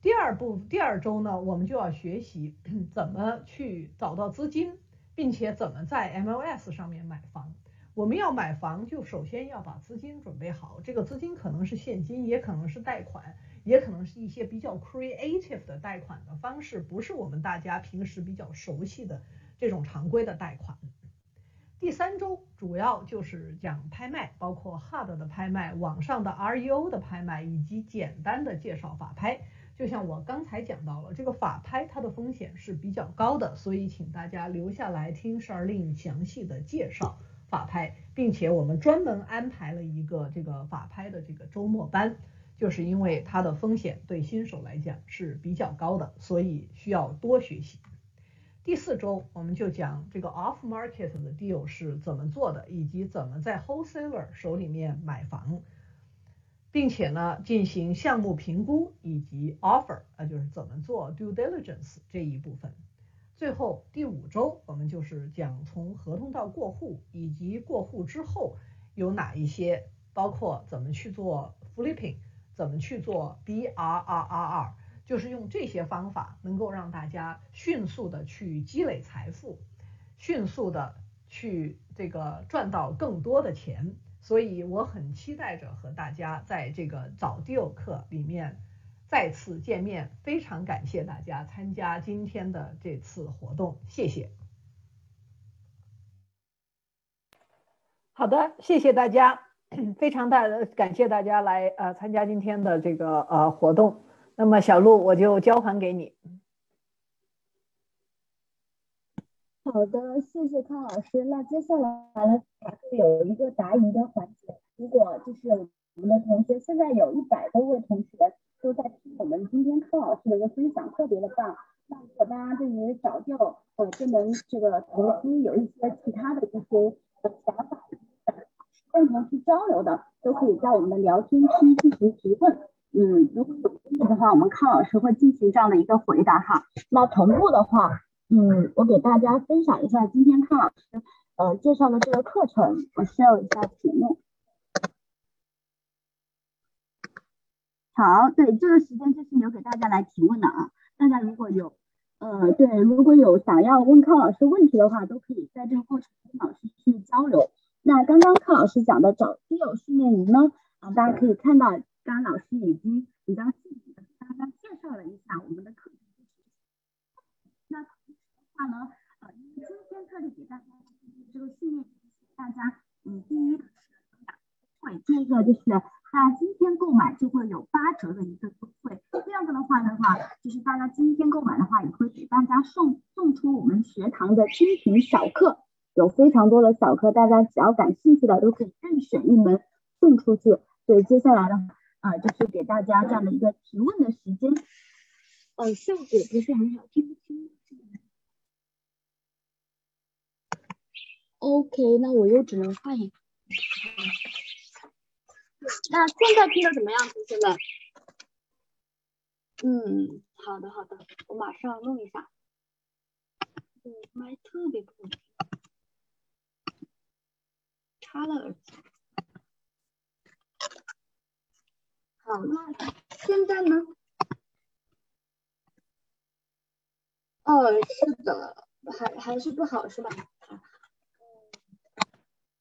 第二步，第二周呢，我们就要学习怎么去找到资金，并且怎么在 MLS 上面买房。我们要买房，就首先要把资金准备好。这个资金可能是现金，也可能是贷款，也可能是一些比较 creative 的贷款的方式，不是我们大家平时比较熟悉的这种常规的贷款。第三周主要就是讲拍卖，包括 hard 的拍卖、网上的 REO 的拍卖，以及简单的介绍法拍。就像我刚才讲到了，这个法拍它的风险是比较高的，所以请大家留下来听 Sharlene 详细的介绍。法拍，并且我们专门安排了一个这个法拍的这个周末班，就是因为它的风险对新手来讲是比较高的，所以需要多学习。第四周我们就讲这个 off market 的 deal 是怎么做的，以及怎么在 wholesaler 手里面买房，并且呢进行项目评估以及 offer 啊就是怎么做 due diligence 这一部分。最后第五周，我们就是讲从合同到过户，以及过户之后有哪一些，包括怎么去做 flipping，怎么去做 BRRRR，就是用这些方法能够让大家迅速的去积累财富，迅速的去这个赚到更多的钱。所以我很期待着和大家在这个早 deal 课里面。再次见面，非常感谢大家参加今天的这次活动，谢谢。好的，谢谢大家，非常大的感谢大家来呃参加今天的这个呃活动。那么小鹿，我就交还给你。好的，谢谢康老师。那接下来呢，会有一个答疑的环节。如果就是我们的同学，现在有一百多位同学。都在听我们今天柯老师的一个分享，特别的棒。那如果大家对于找教呃这门这个投资有一些其他的一些想法，共同去交流的，都可以在我们的聊天区进行提问。嗯，如果有问题的话，我们康老师会进行这样的一个回答哈。那同步的话，嗯，我给大家分享一下今天康老师呃介绍的这个课程，我秀一下屏幕。好，对，这个时间就是留给大家来提问的啊。大家如果有，呃，对，如果有想要问康老师问题的话，都可以在这个过程跟老师去交流。那刚刚康老师讲的找基友训练营呢，啊，大家可以看到，刚刚老师已经比较细致的给大家介绍了一下我们的课程。那同时的话呢，呃，今天特地给大家这个训练，大家，嗯，第一会，第一个就是。那今天购买就会有八折的一个优惠。第二个的话的话，就是大家今天购买的话，也会给大家送送出我们学堂的精品小课，有非常多的小课，大家只要感兴趣的都可以任选一门送出去。所以接下来呢，啊，就是给大家这样的一个提问的时间。呃，效果不是很好，听不清。OK，那我又只能换一个。那现在听的怎么样，同学们？嗯，好的好的，我马上弄一下。嗯，麦特别不稳定，插了耳机。好，那现在呢？哦，是的，还还是不好是吧？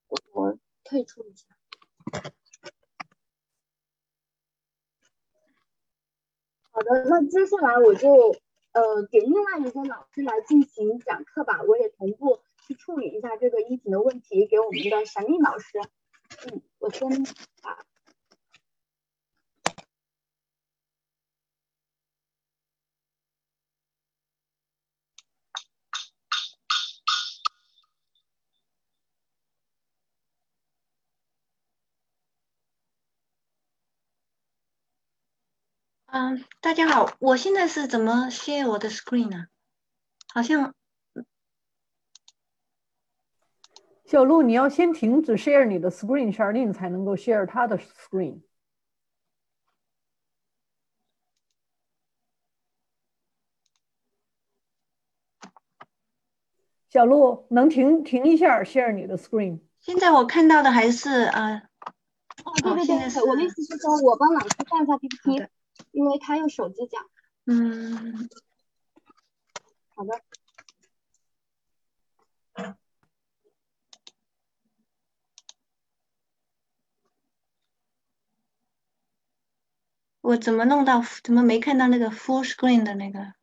我我退出一下。好的，那接下来我就呃给另外一个老师来进行讲课吧，我也同步去处理一下这个音频的问题，给我们的神秘老师。嗯，我先把。嗯大家好我现在是怎么 share 我的 screen 呢？好像小鹿你要先停止 share 你的 screen sharing 才能够 share 他的 screen 小鹿能停停一下 share 你的 screen 现在我看到的还是啊哦对对对对我的意思是说我帮老师放一下 p p t 因为他用手机讲。嗯，好的。我怎么弄到？怎么没看到那个 full screen 的那个？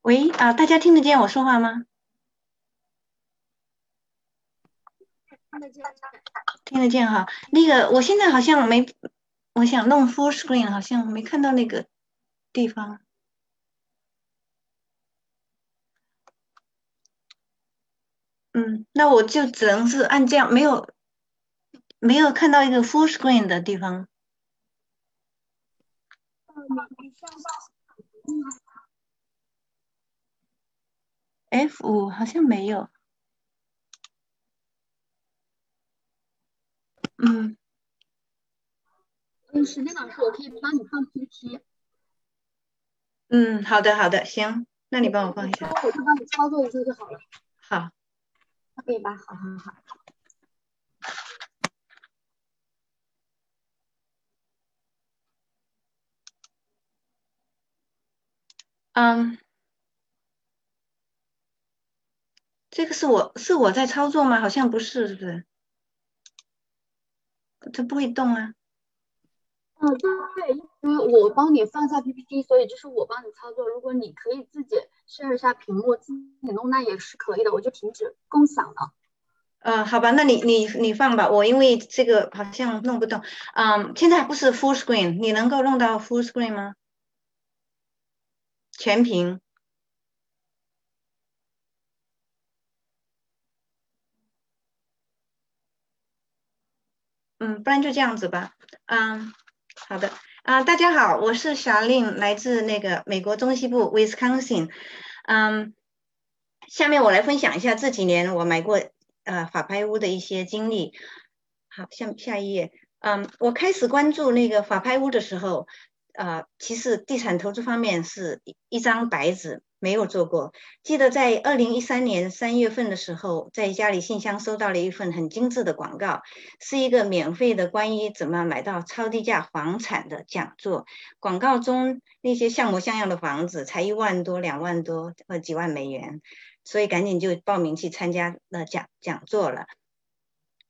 喂啊，大家听得见我说话吗？听得见，听得见哈。那个，我现在好像没，我想弄 full screen，好像没看到那个地方。嗯，那我就只能是按这样，没有。没有看到一个 full screen 的地方。F 五好像没有。嗯。嗯，时间老师，我可以帮你放 PPT。嗯，好的，好的，行，那你帮我放一下。我就帮你操作一下就好了。好。可以吧？好好好。嗯，这个是我是我在操作吗？好像不是，是不是？它不会动啊。嗯，对，因为我帮你放下 PPT，所以就是我帮你操作。如果你可以自己设置一下屏幕，自己弄那也是可以的，我就停止共享了。呃，好吧，那你你你放吧，我因为这个好像弄不动。嗯，现在不是 full screen，你能够弄到 full screen 吗？全屏。嗯，不然就这样子吧。嗯，好的。啊，大家好，我是小令，来自那个美国中西部 Wisconsin。嗯，下面我来分享一下这几年我买过呃法拍屋的一些经历。好，下下一页。嗯，我开始关注那个法拍屋的时候。呃，其实地产投资方面是一一张白纸，没有做过。记得在二零一三年三月份的时候，在家里信箱收到了一份很精致的广告，是一个免费的关于怎么买到超低价房产的讲座。广告中那些像模像样的房子才一万多、两万多或几万美元，所以赶紧就报名去参加了讲讲座了。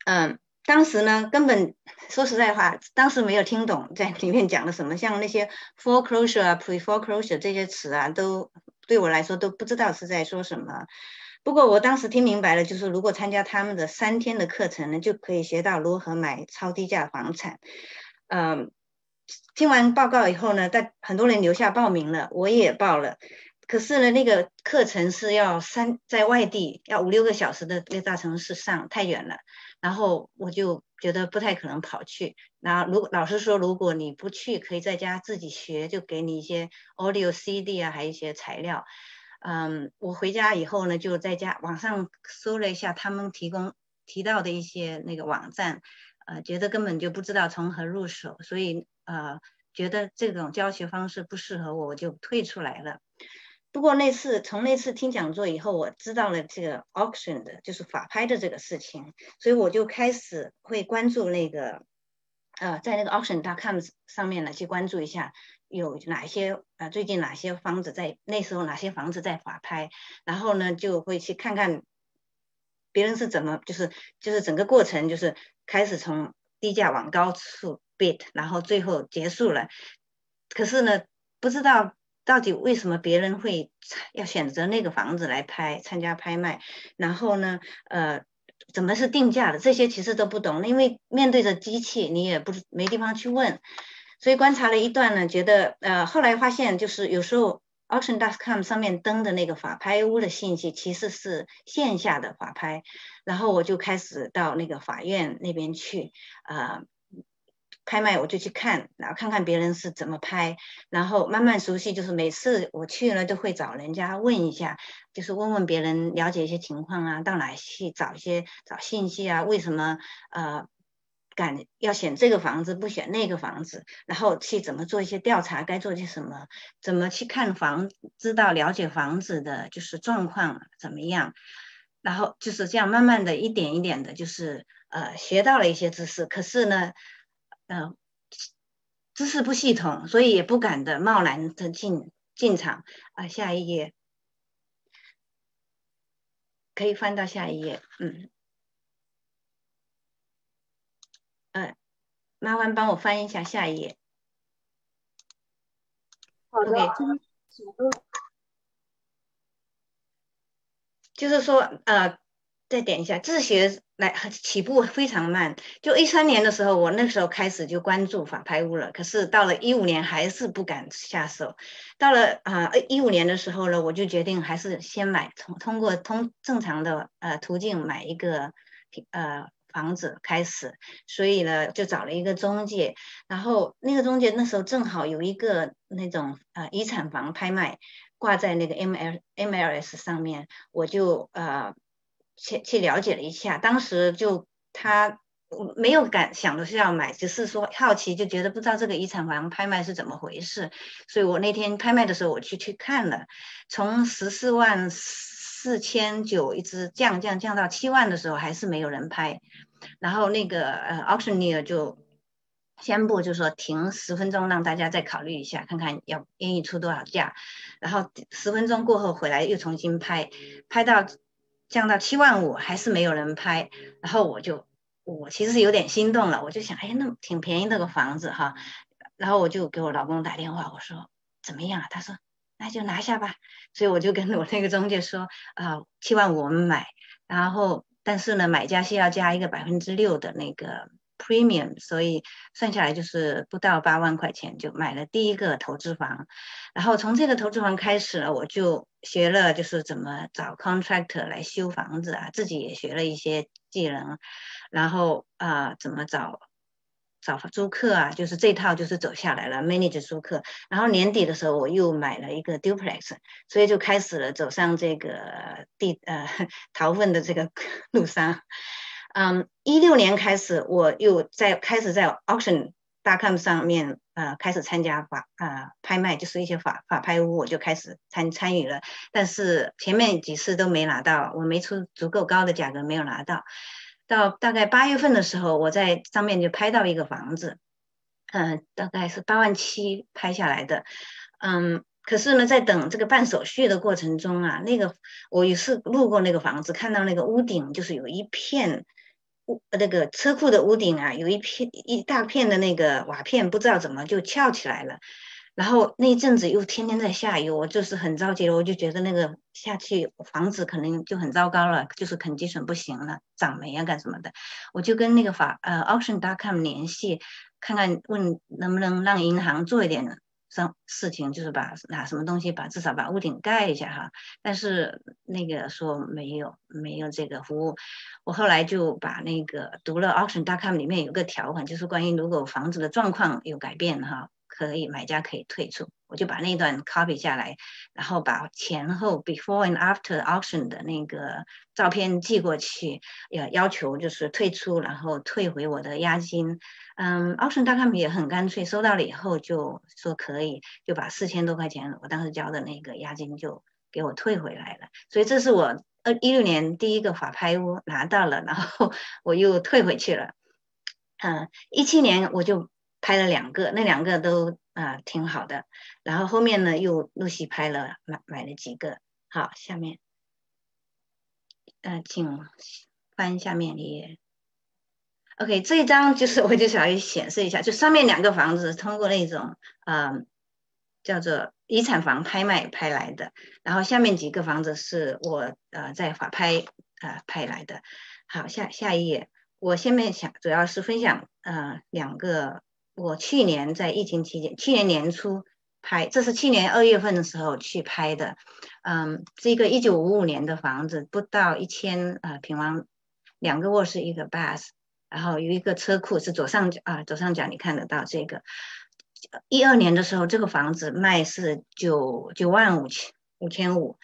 嗯。当时呢，根本说实在话，当时没有听懂在里面讲了什么，像那些 foreclosure 啊、pre-foreclosure 这些词啊，都对我来说都不知道是在说什么。不过我当时听明白了，就是如果参加他们的三天的课程呢，就可以学到如何买超低价房产。嗯，听完报告以后呢，但很多人留下报名了，我也报了。可是呢，那个课程是要三在外地要五六个小时的那大城市上，太远了。然后我就觉得不太可能跑去。那如果老师说，如果你不去，可以在家自己学，就给你一些 audio CD 啊，还有一些材料。嗯，我回家以后呢，就在家网上搜了一下他们提供提到的一些那个网站，呃，觉得根本就不知道从何入手，所以呃，觉得这种教学方式不适合我，我就退出来了。不过那次从那次听讲座以后，我知道了这个 auction 的，就是法拍的这个事情，所以我就开始会关注那个，呃，在那个 auction.com 上面呢去关注一下有哪些呃最近哪些房子在那时候哪些房子在法拍，然后呢就会去看看别人是怎么就是就是整个过程就是开始从低价往高处 bid，然后最后结束了，可是呢不知道。到底为什么别人会要选择那个房子来拍参加拍卖？然后呢，呃，怎么是定价的？这些其实都不懂，因为面对着机器，你也不没地方去问。所以观察了一段呢，觉得呃，后来发现就是有时候 auction.com 上面登的那个法拍屋的信息其实是线下的法拍，然后我就开始到那个法院那边去啊。拍卖我就去看，然后看看别人是怎么拍，然后慢慢熟悉。就是每次我去了都会找人家问一下，就是问问别人了解一些情况啊，到哪去找一些找信息啊？为什么呃敢要选这个房子不选那个房子，然后去怎么做一些调查，该做些什么，怎么去看房，知道了解房子的就是状况怎么样，然后就是这样慢慢的一点一点的，就是呃学到了一些知识，可是呢，呃知识不系统，所以也不敢的贸然的进进场啊。下一页可以翻到下一页，嗯。嗯，麻烦帮我翻一下下一页。好的。就是说，呃，再点一下，自学来起步非常慢。就一三年的时候，我那时候开始就关注法拍屋了，可是到了一五年还是不敢下手。到了啊一五年的时候呢，我就决定还是先买，通通过通正常的呃途径买一个呃。房子开始，所以呢，就找了一个中介，然后那个中介那时候正好有一个那种呃遗产房拍卖挂在那个 M L M L S 上面，我就呃去去了解了一下，当时就他没有敢想的是要买，只是说好奇，就觉得不知道这个遗产房拍卖是怎么回事，所以我那天拍卖的时候我去去看了，从十四万。四千九一直降降降到七万的时候，还是没有人拍。然后那个呃，auctioneer 就宣布，就说停十分钟，让大家再考虑一下，看看要愿意出多少价。然后十分钟过后回来又重新拍，拍到降到七万五，还是没有人拍。然后我就我其实有点心动了，我就想，哎，那挺便宜那个房子哈。然后我就给我老公打电话，我说怎么样啊？他说。那就拿下吧，所以我就跟我那个中介说啊，七万五我们买，然后但是呢，买家需要加一个百分之六的那个 premium，所以算下来就是不到八万块钱就买了第一个投资房，然后从这个投资房开始了，我就学了就是怎么找 contractor 来修房子啊，自己也学了一些技能，然后啊怎么找。找租客啊，就是这套就是走下来了，manage 租客。然后年底的时候，我又买了一个 duplex，所以就开始了走上这个地呃 *laughs* 逃粪的这个 *laughs* 路上。嗯，一六年开始，我又在开始在 auction.com 上面呃开始参加法呃拍卖，就是一些法法拍屋，我就开始参参与了。但是前面几次都没拿到，我没出足够高的价格，没有拿到。到大概八月份的时候，我在上面就拍到一个房子，嗯，大概是八万七拍下来的，嗯，可是呢，在等这个办手续的过程中啊，那个我也是路过那个房子，看到那个屋顶就是有一片屋，那个车库的屋顶啊，有一片一大片的那个瓦片，不知道怎么就翘起来了。然后那一阵子又天天在下雨，我就是很着急了，我就觉得那个下去房子可能就很糟糕了，就是 condition 不行了，长霉啊干什么的，我就跟那个法呃 auction.com 联系，看看问能不能让银行做一点事事情，就是把拿什么东西把至少把屋顶盖一下哈，但是那个说没有没有这个服务，我后来就把那个读了 auction.com 里面有个条款，就是关于如果房子的状况有改变哈。可以，买家可以退出，我就把那段 copy 下来，然后把前后 before and after auction 的那个照片寄过去，要要求就是退出，然后退回我的押金。嗯，auction 大他们也很干脆，收到了以后就说可以，就把四千多块钱我当时交的那个押金就给我退回来了。所以这是我二一六年第一个法拍屋拿到了，然后 *laughs* 我又退回去了。嗯，一七年我就。拍了两个，那两个都啊挺好的，然后后面呢又陆续拍了买买了几个。好，下面，呃，请翻下面一页。OK，这一张就是我就想要显示一下，就上面两个房子通过那种啊叫做遗产房拍卖拍来的，然后下面几个房子是我呃在法拍啊拍来的。好，下下一页，我下面想主要是分享呃两个。我去年在疫情期间，去年年初拍，这是去年二月份的时候去拍的。嗯，是一个一九五五年的房子，不到一千呃平方，两个卧室一个 bath，然后有一个车库，是左上角啊，左上角你看得到这个。一二年的时候，这个房子卖是九九万五千五千五，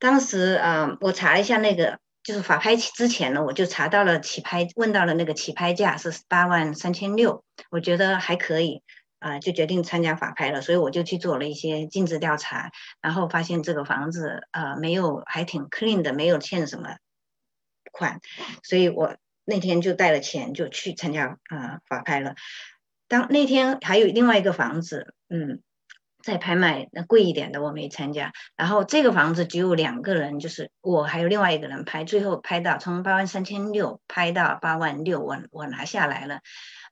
当时啊，我查了一下那个就是法拍之前呢，我就查到了起拍，问到了那个起拍价是八万三千六，我觉得还可以，啊，就决定参加法拍了。所以我就去做了一些尽职调查，然后发现这个房子呃没有，还挺 clean 的，没有欠什么款，所以我那天就带了钱就去参加啊法拍了。当那天还有另外一个房子，嗯。在拍卖那贵一点的我没参加，然后这个房子只有两个人，就是我还有另外一个人拍，最后拍到从八万三千六拍到八万六，我我拿下来了。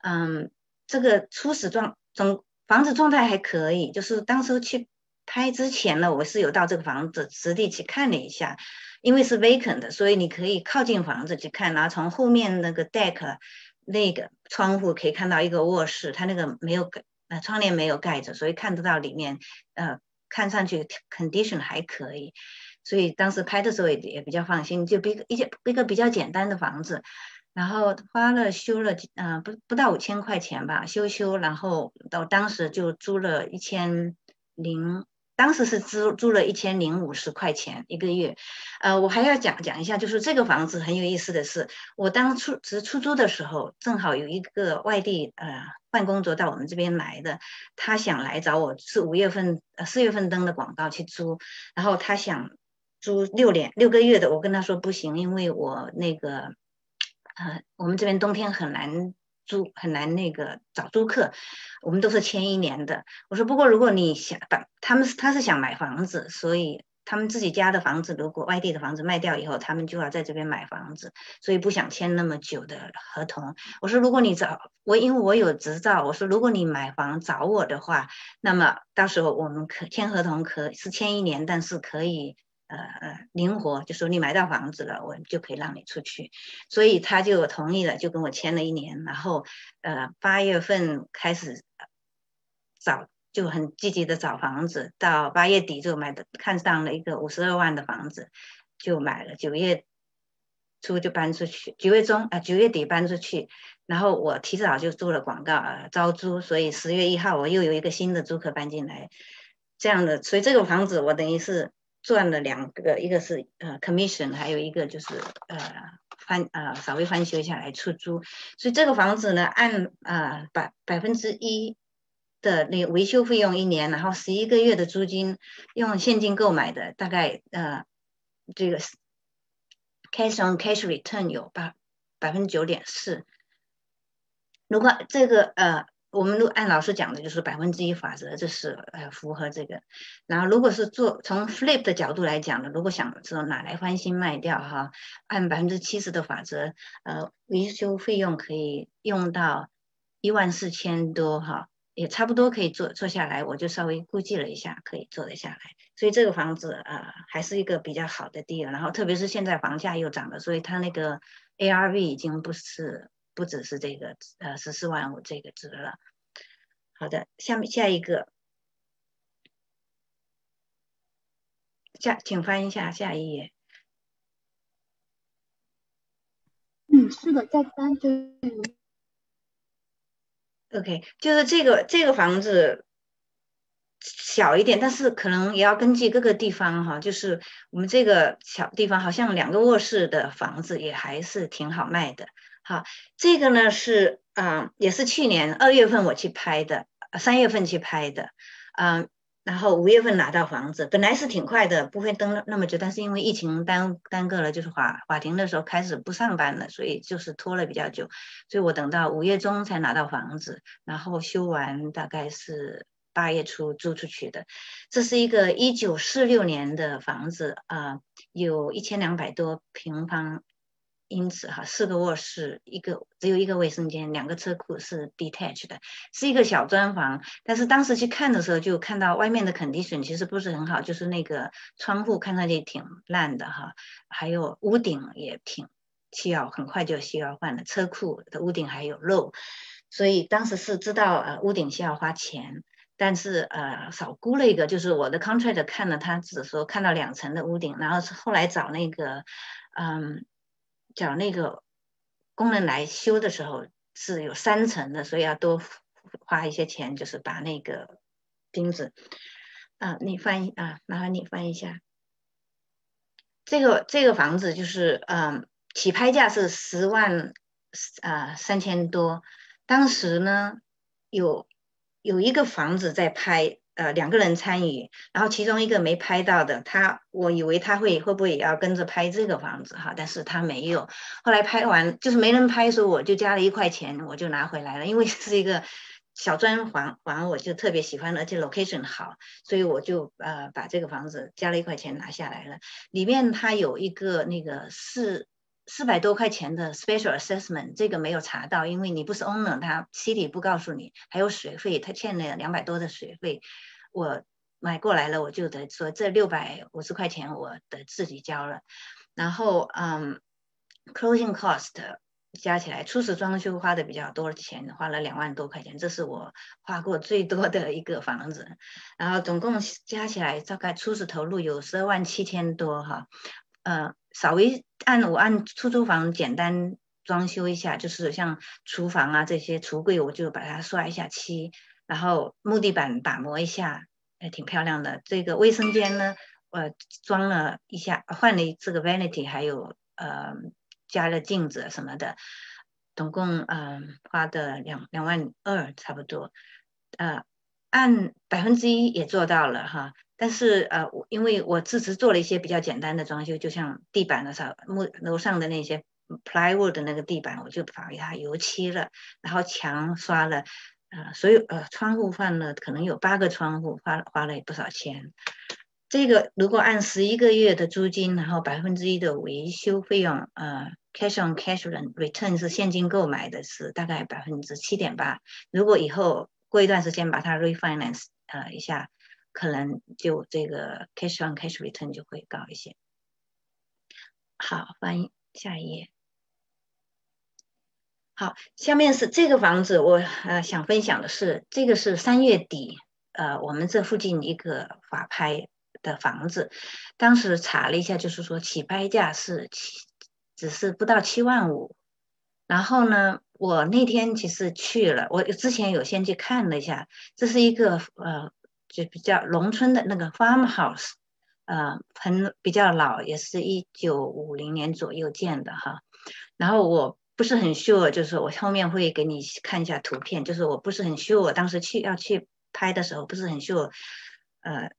嗯，这个初始状总房子状态还可以，就是当时去拍之前呢，我是有到这个房子实地去看了一下，因为是 vacant 的，所以你可以靠近房子去看，然后从后面那个 deck 那个窗户可以看到一个卧室，它那个没有呃，窗帘没有盖着，所以看得到里面，呃，看上去 condition 还可以，所以当时拍的时候也也比较放心，就比一些一个比较简单的房子，然后花了修了，呃，不不到五千块钱吧，修修，然后到当时就租了一千零。当时是租租了一千零五十块钱一个月，呃，我还要讲讲一下，就是这个房子很有意思的是，我当初是出租的时候，正好有一个外地呃换工作到我们这边来的，他想来找我，是五月份呃四月份登的广告去租，然后他想租六年六个月的，我跟他说不行，因为我那个呃我们这边冬天很难。租很难那个找租客，我们都是签一年的。我说不过如果你想把他们他是想买房子，所以他们自己家的房子如果外地的房子卖掉以后，他们就要在这边买房子，所以不想签那么久的合同。我说如果你找我，因为我有执照，我说如果你买房找我的话，那么到时候我们可签合同可是签一年，但是可以。呃呃，灵活就说你买到房子了，我就可以让你出去，所以他就同意了，就跟我签了一年，然后呃八月份开始找，就很积极的找房子，到八月底就买的看上了一个五十二万的房子，就买了，九月初就搬出去，九月中啊九月底搬出去，然后我提早就做了广告啊招租，所以十月一号我又有一个新的租客搬进来，这样的，所以这个房子我等于是。赚了两个，一个是呃 commission，还有一个就是呃翻呃稍微翻修一下来出租，所以这个房子呢按呃百百分之一的那维修费用一年，然后十一个月的租金用现金购买的，大概呃这个 cash on cash return 有百百分之九点四，如果这个呃。我们都按老师讲的，就是百分之一法则，这是呃符合这个。然后，如果是做从 flip 的角度来讲呢，如果想说哪来翻新卖掉哈，按百分之七十的法则，呃，维修费用可以用到一万四千多哈，也差不多可以做做下来。我就稍微估计了一下，可以做得下来。所以这个房子啊，还是一个比较好的地。然后，特别是现在房价又涨了，所以它那个 ARV 已经不是。不只是这个呃十四万五这个值了。好的，下面下一个，下请翻一下下一页。嗯，是的，再翻就。OK，就是这个这个房子小一点，但是可能也要根据各个地方哈。就是我们这个小地方，好像两个卧室的房子也还是挺好卖的。好，这个呢是啊，也是去年二月份我去拍的，三月份去拍的，嗯，然后五月份拿到房子，本来是挺快的，不会登那么久，但是因为疫情耽耽搁了，就是法法庭的时候开始不上班了，所以就是拖了比较久，所以我等到五月中才拿到房子，然后修完大概是八月初租出去的，这是一个一九四六年的房子啊，有一千两百多平方。因此哈，四个卧室，一个只有一个卫生间，两个车库是 detached 的，是一个小砖房。但是当时去看的时候，就看到外面的 condition 其实不是很好，就是那个窗户看上去挺烂的哈，还有屋顶也挺需要很快就需要换了，车库的屋顶还有漏，所以当时是知道呃屋顶需要花钱，但是呃少估了一个，就是我的 contract 看了，他只说看到两层的屋顶，然后是后来找那个嗯。找那个工人来修的时候是有三层的，所以要多花一些钱，就是把那个钉子啊，你翻译啊，麻烦你翻译一下。这个这个房子就是嗯，起拍价是十万啊三千多，当时呢有有一个房子在拍。呃，两个人参与，然后其中一个没拍到的，他我以为他会会不会也要跟着拍这个房子哈，但是他没有。后来拍完就是没人拍的时候，我就加了一块钱，我就拿回来了，因为 *laughs* 是一个小砖房房，我就特别喜欢，而且 location 好，所以我就呃把这个房子加了一块钱拿下来了。里面它有一个那个四四百多块钱的 special assessment，这个没有查到，因为你不是 owner，他 city 不告诉你，还有水费，他欠了两百多的水费。我买过来了，我就得说这六百五十块钱我得自己交了，然后嗯，closing cost 加起来，初始装修花的比较多的钱，花了两万多块钱，这是我花过最多的一个房子，然后总共加起来大概初始投入有十二万七千多哈，呃，稍微按我按出租房简单装修一下，就是像厨房啊这些橱柜，我就把它刷一下漆。然后木地板打磨一下，还挺漂亮的。这个卫生间呢，呃，装了一下，换了这个 vanity，还有呃，加了镜子什么的，总共嗯花的两两万二差不多。呃，按百分之一也做到了哈。但是呃，因为我自己做了一些比较简单的装修，就像地板的时候，木楼上的那些 plywood 的那个地板，我就把它油漆了，然后墙刷了。啊，所有呃，窗户换了，可能有八个窗户，花了花了不少钱。这个如果按十一个月的租金，然后百分之一的维修费用，呃，cash on cash return 是现金购买的，是大概百分之七点八。如果以后过一段时间把它 refinance 呃一下，可能就这个 cash on cash return 就会高一些。好，翻译下一页。好，下面是这个房子，我呃想分享的是，这个是三月底，呃，我们这附近一个法拍的房子，当时查了一下，就是说起拍价是七，只是不到七万五。然后呢，我那天其实去了，我之前有先去看了一下，这是一个呃，就比较农村的那个 farmhouse，呃，很比较老，也是一九五零年左右建的哈。然后我。不是很 sure，就是我后面会给你看一下图片。就是我不是很 sure，我当时去要去拍的时候不是很 sure，呃，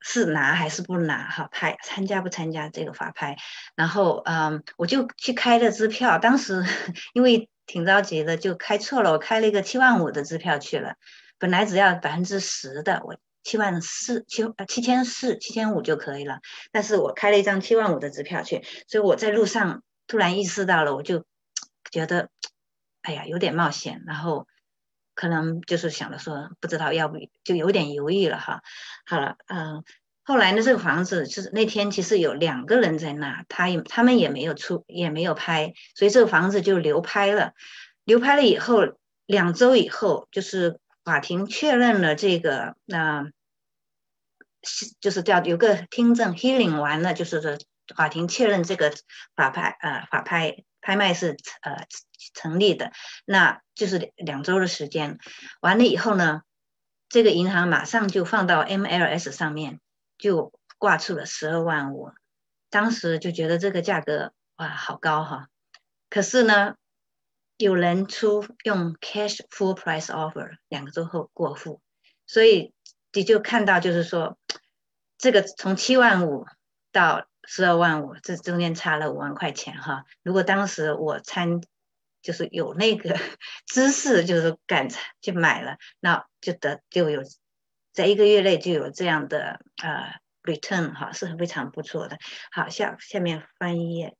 是拿还是不拿哈？拍参加不参加这个法拍？然后嗯，我就去开了支票。当时 *laughs* 因为挺着急的，就开错了，我开了一个七万五的支票去了。本来只要百分之十的，我七万四七呃七千四七千五就可以了。但是我开了一张七万五的支票去，所以我在路上突然意识到了，我就。*tsk* 觉得，哎呀，有点冒险，然后可能就是想着说，不知道要不就有点犹豫了哈。好了，嗯，后来呢，这个房子就是那天其实有两个人在那，他也他们也没有出，也没有拍，所以这个房子就流拍了。流拍了以后，两周以后，就是法庭确认了这个，那就是叫有个听证 hearing 完了，就是说法庭确认这个法拍，呃，法拍。拍卖是呃成立的，那就是两周的时间。完了以后呢，这个银行马上就放到 MLS 上面，就挂出了十二万五。当时就觉得这个价格哇，好高哈。可是呢，有人出用 cash full price offer，两个周后过户，所以你就看到就是说，这个从七万五到。十二万五，这中间差了五万块钱哈。如果当时我参，就是有那个 *laughs* 知识，就是敢去买了，那就得就有在一个月内就有这样的呃 return 哈，是非常不错的。好，下下面翻一页。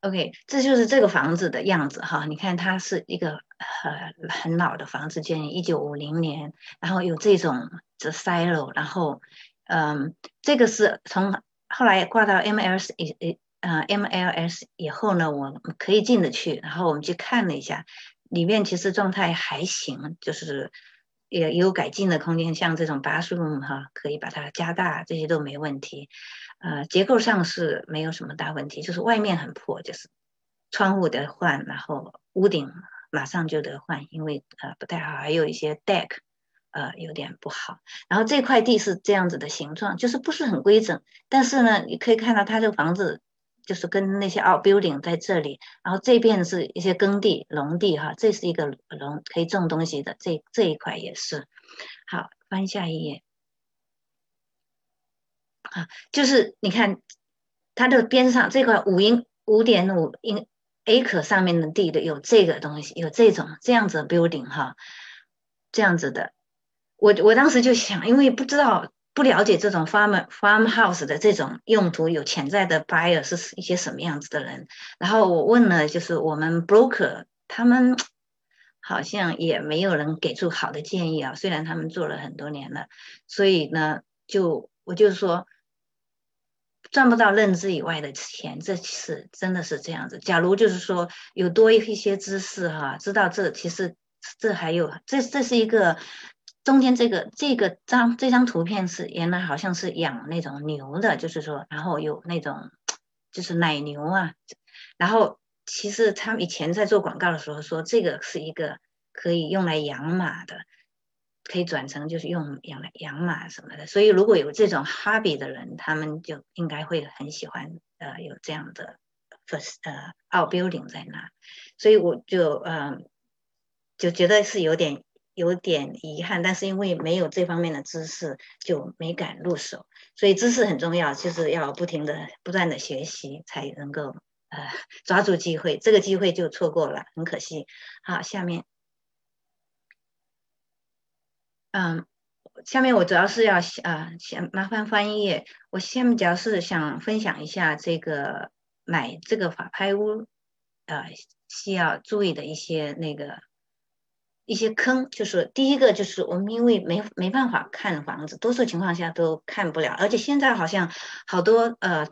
OK，这就是这个房子的样子哈。你看，它是一个呃很老的房子，建于一九五零年，然后有这种这 silo，然后。嗯，这个是从后来挂到 MLS 以呃 MLS 以后呢，我可以进得去，然后我们去看了一下，里面其实状态还行，就是也有改进的空间，像这种 bathroom 哈，可以把它加大，这些都没问题。呃，结构上是没有什么大问题，就是外面很破，就是窗户得换，然后屋顶马上就得换，因为呃不太好，还有一些 deck。呃有点不好。然后这块地是这样子的形状，就是不是很规整，但是呢，你可以看到它这个房子就是跟那些 outbuilding 在这里，然后这边是一些耕地、农地哈，这是一个农可以种东西的，这这一块也是。好，翻下一页。啊，就是你看它的边上这块五英五点五英 A 可上面的地的有这个东西，有这种这样子的 building 哈，这样子的。我我当时就想，因为不知道不了解这种 farm farmhouse 的这种用途，有潜在的 buyer 是一些什么样子的人。然后我问了，就是我们 broker，他们好像也没有人给出好的建议啊。虽然他们做了很多年了，所以呢，就我就说。赚不到认知以外的钱，这是真的是这样子。假如就是说有多一些知识哈，知道这其实这还有这这是一个中间这个这个张这张图片是原来好像是养那种牛的，就是说然后有那种就是奶牛啊，然后其实他们以前在做广告的时候说这个是一个可以用来养马的。可以转成就是用养来养马什么的，所以如果有这种 hobby 的人，他们就应该会很喜欢呃有这样的 first 呃 outbuilding 在那，所以我就嗯就觉得是有点有点遗憾，但是因为没有这方面的知识，就没敢入手。所以知识很重要，就是要不停的不断的学习，才能够呃抓住机会。这个机会就错过了，很可惜。好，下面。嗯，下面我主要是要啊，想麻烦翻译。我下面主要是想分享一下这个买这个法拍屋，呃，需要注意的一些那个一些坑。就是第一个，就是我们因为没没办法看房子，多数情况下都看不了。而且现在好像好多呃，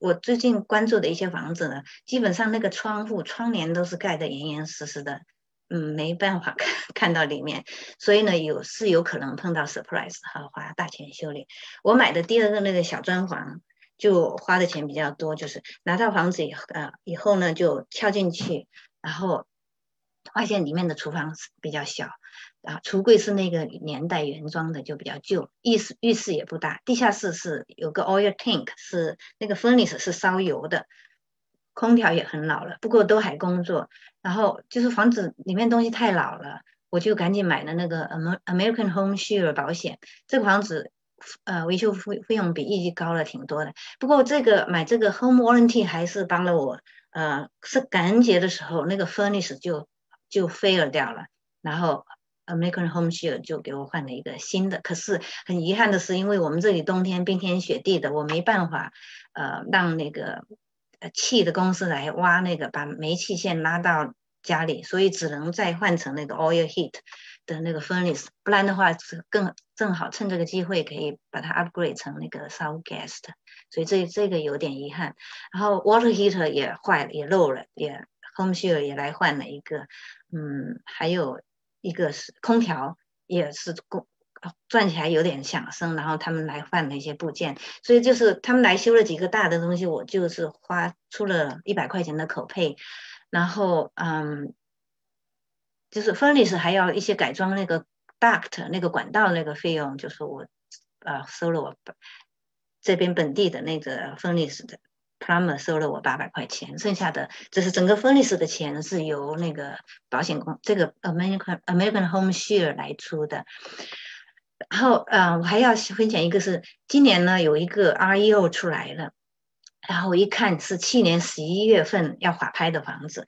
我最近关注的一些房子呢，基本上那个窗户窗帘都是盖得严严实实的。嗯，没办法 *laughs* 看看到里面，所以呢，有是有可能碰到 surprise 哈，花大钱修理。我买的第二个那个小砖房，就花的钱比较多，就是拿到房子以后，呃，以后呢就跳进去，然后发现里面的厨房是比较小，啊，橱柜是那个年代原装的，就比较旧，浴室浴室也不大，地下室是有个 oil tank，是那个 furnace 是烧油的。空调也很老了，不过都还工作。然后就是房子里面东西太老了，我就赶紧买了那个 American Home Shield 保险。这个房子呃维修费费用比预计高了挺多的。不过这个买这个 Home Warranty 还是帮了我。呃，是感恩节的时候那个 furnace 就就 fail 掉了，然后 American Home Shield 就给我换了一个新的。可是很遗憾的是，因为我们这里冬天冰天雪地的，我没办法呃让那个呃。气的公司来挖那个，把煤气线拉到家里，所以只能再换成那个 oil heat 的那个 furnace，不然的话是更正好趁这个机会可以把它 upgrade 成那个 south gas 的，所以这这个有点遗憾。然后 water heater 也坏了，也漏了，也 home shield 也来换了一个，嗯，还有一个是空调也是工。转起来有点响声，然后他们来换了一些部件，所以就是他们来修了几个大的东西，我就是花出了一百块钱的口配，然后嗯，就是 furnace 还要一些改装那个 duct 那个管道那个费用，就是我呃收了我这边本地的那个 furnace 的 plumber 收了我八百块钱，剩下的就是整个 furnace 的钱是由那个保险公这个 American American Home Share 来出的。然后，呃，我还要分享一个，是今年呢有一个 REO 出来了，然后我一看是去年十一月份要法拍的房子，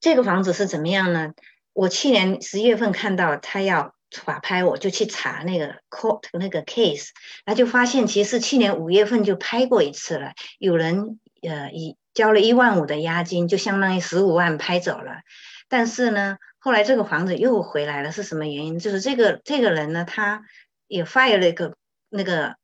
这个房子是怎么样呢？我去年十一月份看到他要法拍，我就去查那个 court 那个 case，那就发现其实去年五月份就拍过一次了，有人呃以交了一万五的押金，就相当于十五万拍走了，但是呢。后来这个房子又回来了，是什么原因？就是这个这个人呢，他也 file 了一个那个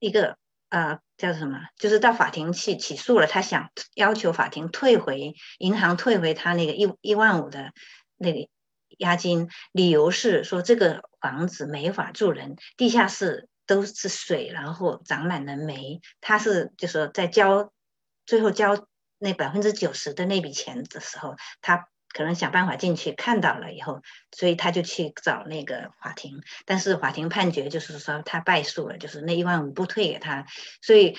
一个呃叫什么？就是到法庭去起诉了，他想要求法庭退回银行退回他那个一一万五的那个押金，理由是说这个房子没法住人，地下室都是水，然后长满了霉。他是就说在交最后交那百分之九十的那笔钱的时候，他。可能想办法进去，看到了以后，所以他就去找那个法庭，但是法庭判决就是说他败诉了，就是那一万五不退给他，所以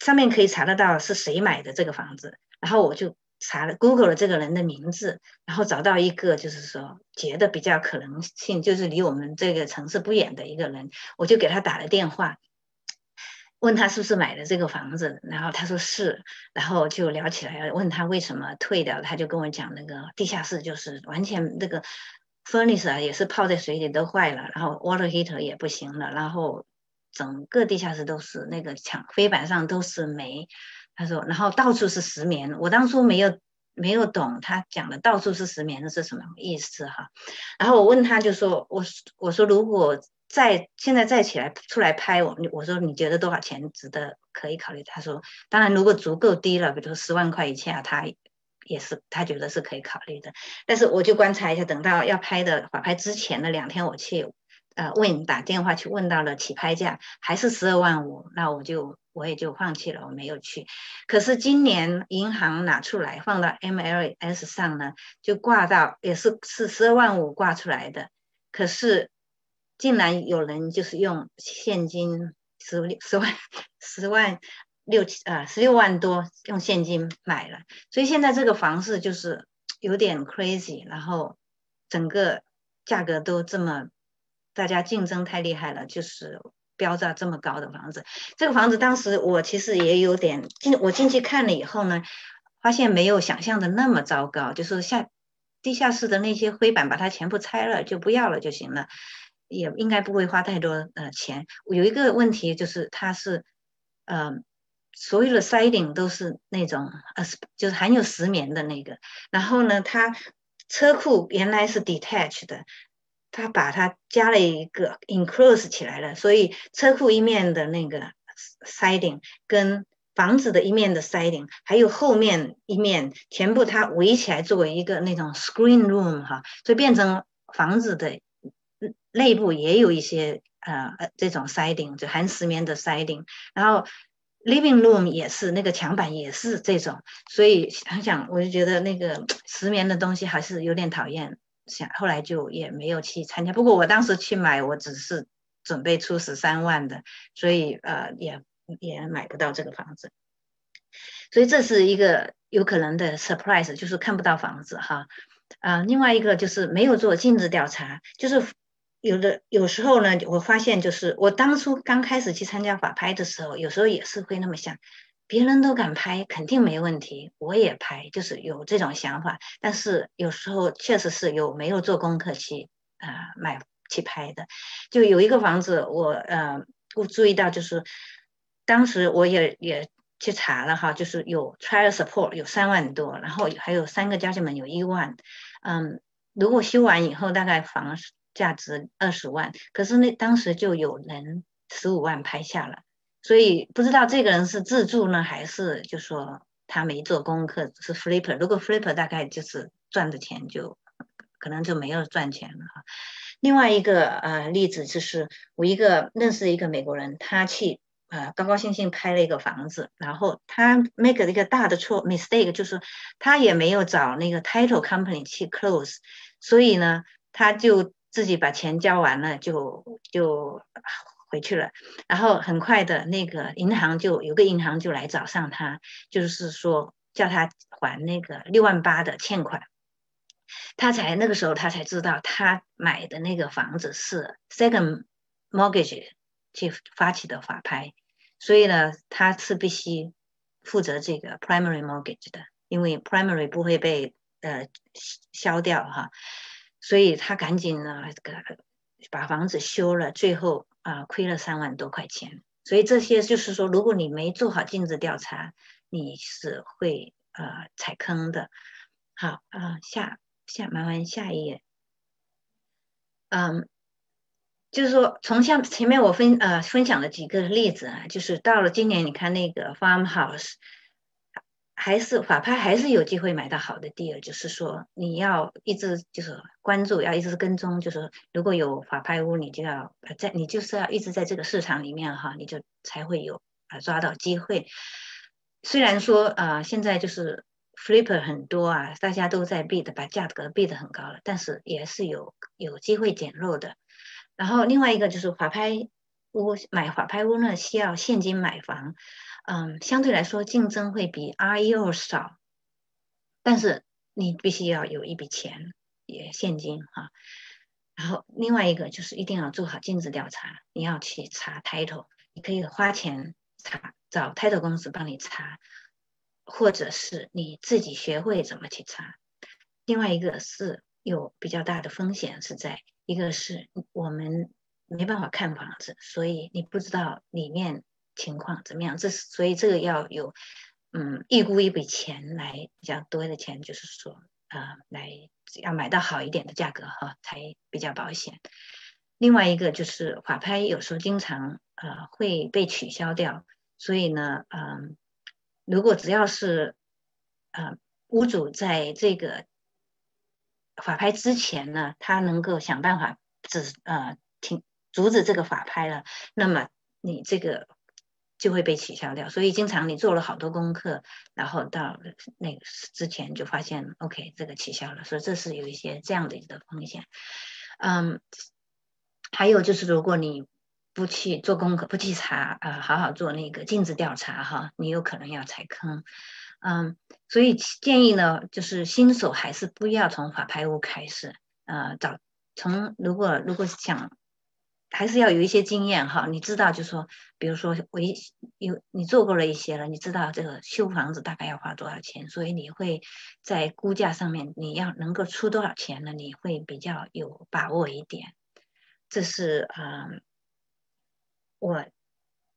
上面可以查得到是谁买的这个房子，然后我就查了 Google 了这个人的名字，然后找到一个就是说觉得比较可能性就是离我们这个城市不远的一个人，我就给他打了电话。问他是不是买的这个房子，然后他说是，然后就聊起来，问他为什么退掉，他就跟我讲那个地下室就是完全那个 furnace 啊也是泡在水里都坏了，然后 water heater 也不行了，然后整个地下室都是那个墙飞板上都是煤，他说，然后到处是石棉，我当初没有没有懂他讲的到处是石棉的是什么意思哈，然后我问他就说，我我说如果。再现在再起来出来拍我，我说你觉得多少钱值得可以考虑？他说，当然如果足够低了，比如说十万块以下，他也是他觉得是可以考虑的。但是我就观察一下，等到要拍的法拍之前的两天，我去呃问打电话去问到了起拍价还是十二万五，那我就我也就放弃了，我没有去。可是今年银行拿出来放到 MLS 上呢，就挂到也是是十二万五挂出来的，可是。竟然有人就是用现金十十万十万六七啊十六万多用现金买了，所以现在这个房市就是有点 crazy，然后整个价格都这么，大家竞争太厉害了，就是标价这么高的房子。这个房子当时我其实也有点进，我进去看了以后呢，发现没有想象的那么糟糕，就是下地下室的那些灰板把它全部拆了就不要了就行了。也应该不会花太多呃钱。有一个问题就是，它是，呃，所有的 siding 都是那种呃，就是含有石棉的那个。然后呢，它车库原来是 detached 的，它把它加了一个 enclose 起来了，所以车库一面的那个 siding 跟房子的一面的 siding，还有后面一面全部它围起来作为一个那种 screen room 哈，所以变成房子的。内部也有一些呃这种 siding，就含石棉的 siding，然后 living room 也是那个墙板也是这种，所以想想我就觉得那个 *tsk* 石棉的东西还是有点讨厌，想后来就也没有去参加。不过我当时去买，我只是准备出十三万的，所以呃也也买不到这个房子，所以这是一个有可能的 surprise，就是看不到房子哈。啊，另外一个就是没有做尽职调查，就是。有的有时候呢，我发现就是我当初刚开始去参加法拍的时候，有时候也是会那么想，别人都敢拍，肯定没问题，我也拍，就是有这种想法。但是有时候确实是有没有做功课去啊买去拍的。就有一个房子，我呃我注意到就是当时我也也去查了哈，就是有 trial support 有三万多，然后还有三个家具门有一万，嗯，如果修完以后大概房。价值二十万，可是那当时就有人十五万拍下了，所以不知道这个人是自助呢，还是就说他没做功课是 flipper。如果 flipper 大概就是赚的钱就可能就没有赚钱了哈。另外一个呃例子就是我一个认识一个美国人，他去呃高高兴兴拍了一个房子，然后他 make 了一个大的错 mistake，就是他也没有找那个 title company 去 close，所以呢他就。自己把钱交完了就就回去了，然后很快的那个银行就有个银行就来找上他，就是说叫他还那个六万八的欠款，他才那个时候他才知道他买的那个房子是 second mortgage 去发起的法拍，所以呢他是必须负责这个 primary mortgage 的，因为 primary 不会被呃消掉哈。所以他赶紧呢，这个把房子修了，最后啊亏了三万多块钱。所以这些就是说，如果你没做好尽职调查，你是会呃踩坑的。好啊，下下麻烦下一页。嗯，就是说从像前面我分呃分享了几个例子啊，就是到了今年，你看那个 farmhouse。还是法拍还是有机会买到好的地儿，就是说你要一直就是关注，要一直跟踪，就是如果有法拍屋，你就要在你就是要一直在这个市场里面哈，你就才会有啊抓到机会。虽然说啊现在就是 flipper 很多啊，大家都在 bid，把价格 bid 很高了，但是也是有有机会捡漏的。然后另外一个就是法拍屋买法拍屋呢，需要现金买房，嗯，相对来说竞争会比 REO 少，但是你必须要有一笔钱，也现金哈。然后另外一个就是一定要做好尽职调查，你要去查 title，你可以花钱查，找 title 公司帮你查，或者是你自己学会怎么去查。另外一个是有比较大的风险是在，一个是我们没办法看房子，所以你不知道里面情况怎么样，这是所以这个要有嗯预估一笔钱来比较多的钱，就是说啊来。要买到好一点的价格哈，才比较保险。另外一个就是法拍有时候经常呃会被取消掉，所以呢，嗯，如果只要是呃屋主在这个法拍之前呢，他能够想办法止呃停阻止这个法拍了，那么你这个。就会被取消掉，所以经常你做了好多功课，然后到那个之前就发现，OK，这个取消了，所以这是有一些这样的一个风险。嗯，还有就是如果你不去做功课，不去查，呃，好好做那个尽职调查哈，你有可能要踩坑。嗯，所以建议呢，就是新手还是不要从法拍屋开始，呃，找从如果如果想。还是要有一些经验哈，你知道，就说，比如说我一有你做过了一些了，你知道这个修房子大概要花多少钱，所以你会在估价上面你要能够出多少钱呢？你会比较有把握一点。这是嗯，我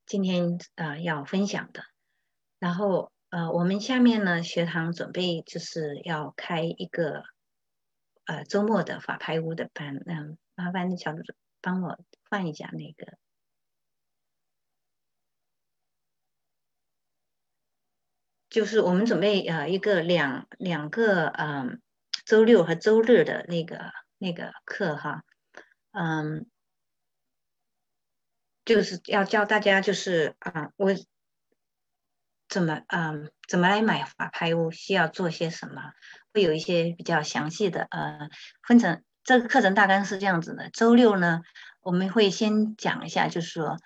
今天啊要分享的。然后呃，我们下面呢学堂准备就是要开一个呃周末的法拍屋的班，嗯，麻烦小主帮我。换一下那个，就是我们准备呃一个两两个嗯周六和周日的那个那个课哈，嗯，就是要教大家就是啊我怎么嗯怎么来买法拍屋，需要做些什么，会有一些比较详细的呃分成这个课程大纲是这样子的，周六呢。我们会先讲一下，就是说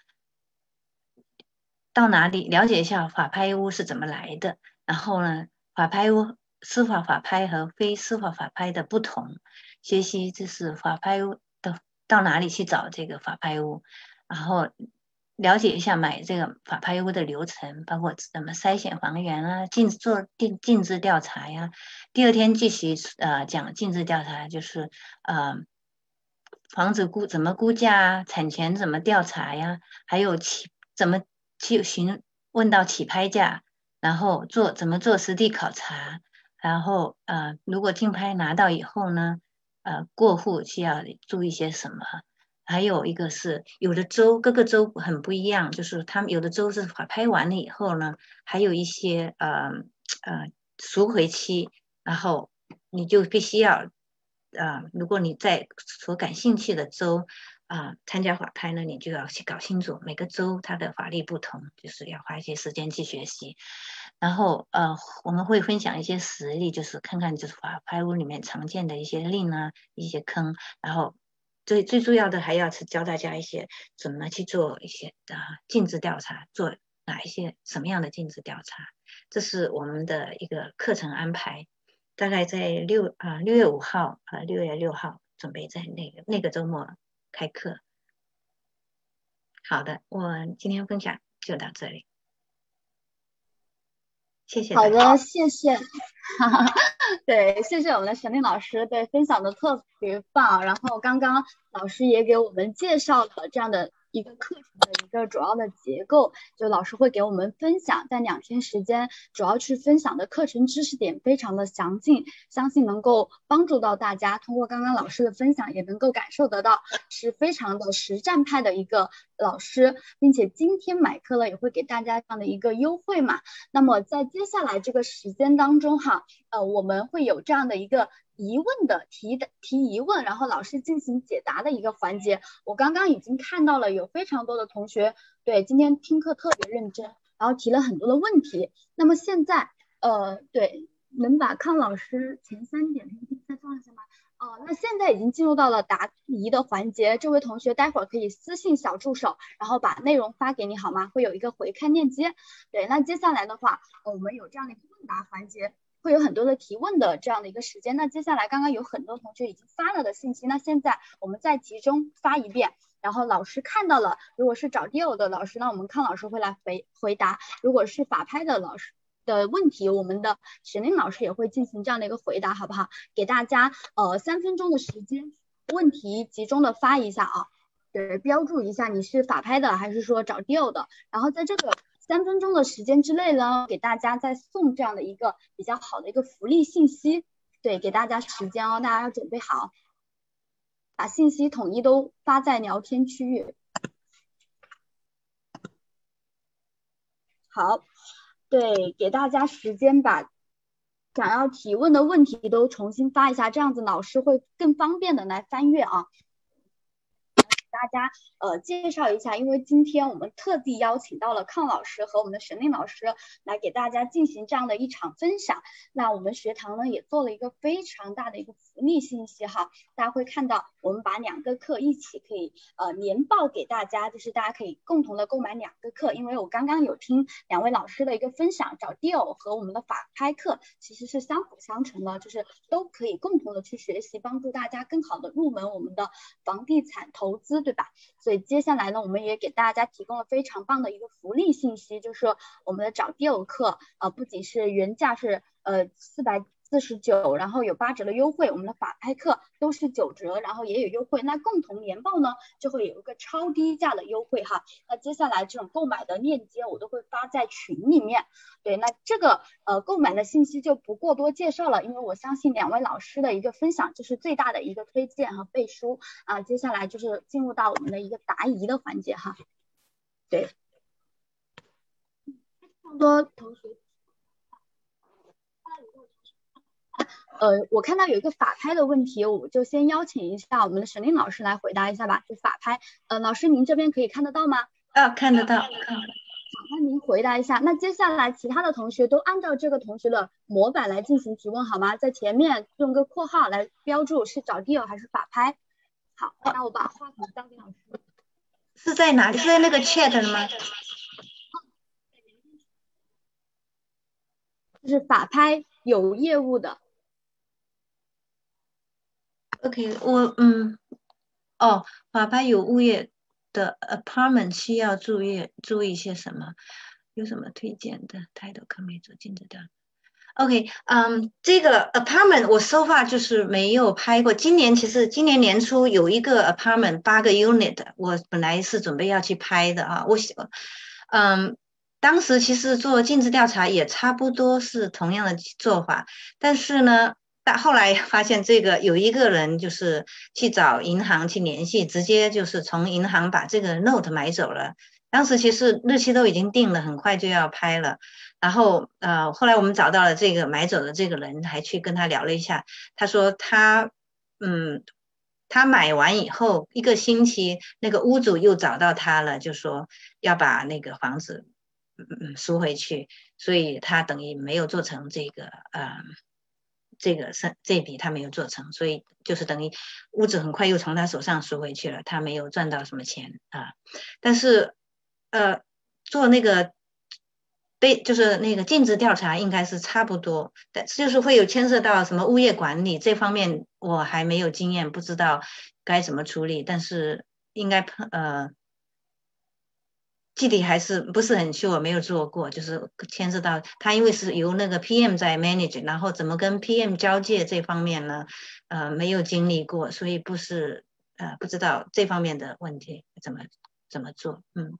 到哪里了解一下法拍屋是怎么来的，然后呢，法拍屋司法法拍和非司法法拍的不同，学习这是法拍屋的到哪里去找这个法拍屋，然后了解一下买这个法拍屋的流程，包括怎么筛选房源啊，尽做尽尽职调查呀。第二天继续呃讲尽职调查，就是呃。房子估怎么估价啊？产权怎么调查呀？还有起怎么去询问到起拍价？然后做怎么做实地考察？然后呃，如果竞拍拿到以后呢，呃，过户需要注意些什么？还有一个是有的州各个州很不一样，就是他们有的州是拍完了以后呢，还有一些呃呃赎回期，然后你就必须要。啊，如果你在所感兴趣的州啊参加法拍呢，你就要去搞清楚每个州它的法律不同，就是要花一些时间去学习。然后呃，我们会分享一些实例，就是看看就是法拍屋里面常见的一些令啊，一些坑。然后最最重要的还要是教大家一些怎么去做一些啊尽职调查，做哪一些什么样的尽职调查，这是我们的一个课程安排。大概在六啊六月五号啊六月六号准备在那个那个周末开课。好的，我今天分享就到这里，谢谢。好的，谢谢。*laughs* 对，谢谢我们的沈丽老师，对分享的特别棒。然后刚刚老师也给我们介绍了这样的。一个课程的一个主要的结构，就老师会给我们分享，在两天时间主要去分享的课程知识点非常的详尽，相信能够帮助到大家。通过刚刚老师的分享，也能够感受得到是非常的实战派的一个老师，并且今天买课了也会给大家这样的一个优惠嘛。那么在接下来这个时间当中哈，呃，我们会有这样的一个。疑问的提的提疑问，然后老师进行解答的一个环节。我刚刚已经看到了有非常多的同学对今天听课特别认真，然后提了很多的问题。那么现在呃对能把康老师前三点 PPT 再放一下吗？哦，那现在已经进入到了答疑的环节，这位同学待会儿可以私信小助手，然后把内容发给你好吗？会有一个回看链接。对，那接下来的话，我们有这样的一个问答环节，会有很多的提问的这样的一个时间。那接下来刚刚有很多同学已经发了的信息，那现在我们再集中发一遍，然后老师看到了，如果是找 deal 的老师，那我们康老师会来回回答；如果是法拍的老师。的问题，我们的沈林老师也会进行这样的一个回答，好不好？给大家呃三分钟的时间，问题集中的发一下啊，对，标注一下你是法拍的还是说找 deal 的，然后在这个三分钟的时间之内呢，给大家再送这样的一个比较好的一个福利信息，对，给大家时间哦，大家要准备好，把信息统一都发在聊天区域，好。对，给大家时间把想要提问的问题都重新发一下，这样子老师会更方便的来翻阅啊。大家呃介绍一下，因为今天我们特地邀请到了康老师和我们的沈令老师来给大家进行这样的一场分享。那我们学堂呢也做了一个非常大的一个福利信息哈，大家会看到我们把两个课一起可以呃年报给大家，就是大家可以共同的购买两个课。因为我刚刚有听两位老师的一个分享，找 deal 和我们的法拍课其实是相辅相成的，就是都可以共同的去学习，帮助大家更好的入门我们的房地产投资。对吧？所以接下来呢，我们也给大家提供了非常棒的一个福利信息，就是我们的找 deal 课啊，不仅是原价是呃四百。四十九，然后有八折的优惠，我们的法拍课都是九折，然后也有优惠。那共同年报呢，就会有一个超低价的优惠哈。那接下来这种购买的链接我都会发在群里面。对，那这个呃购买的信息就不过多介绍了，因为我相信两位老师的一个分享就是最大的一个推荐和背书啊。接下来就是进入到我们的一个答疑的环节哈。对，这么多同学。呃，我看到有一个法拍的问题，我就先邀请一下我们的沈令老师来回答一下吧。就法拍，呃，老师您这边可以看得到吗？啊，看得到。好，那您回答一下。那接下来其他的同学都按照这个同学的模板来进行提问好吗？在前面用个括号来标注是找 deal 还是法拍。好，那我把话筒交给老师。是在哪里？是在那个 chat 吗？就是法拍有业务的。OK，我嗯，哦，法拍有物业的 apartment 需要注意注意些什么？有什么推荐的？太多可没做镜子的。OK，嗯，这个 apartment 我 so far 就是没有拍过。今年其实今年年初有一个 apartment 八个 unit，我本来是准备要去拍的啊。我想，嗯，当时其实做尽职调查也差不多是同样的做法，但是呢。但后来发现，这个有一个人就是去找银行去联系，直接就是从银行把这个 note 买走了。当时其实日期都已经定了，很快就要拍了。然后呃，后来我们找到了这个买走的这个人，还去跟他聊了一下。他说他嗯，他买完以后一个星期，那个屋主又找到他了，就说要把那个房子嗯嗯赎回去，所以他等于没有做成这个呃。这个是这笔他没有做成，所以就是等于屋子很快又从他手上赎回去了，他没有赚到什么钱啊。但是呃，做那个被就是那个尽职调查应该是差不多，但就是会有牵涉到什么物业管理这方面，我还没有经验，不知道该怎么处理。但是应该呃。具体还是不是很熟没有做过，就是牵涉到他，因为是由那个 PM 在 manage，然后怎么跟 PM 交界这方面呢？呃，没有经历过，所以不是呃不知道这方面的问题怎么怎么做，嗯。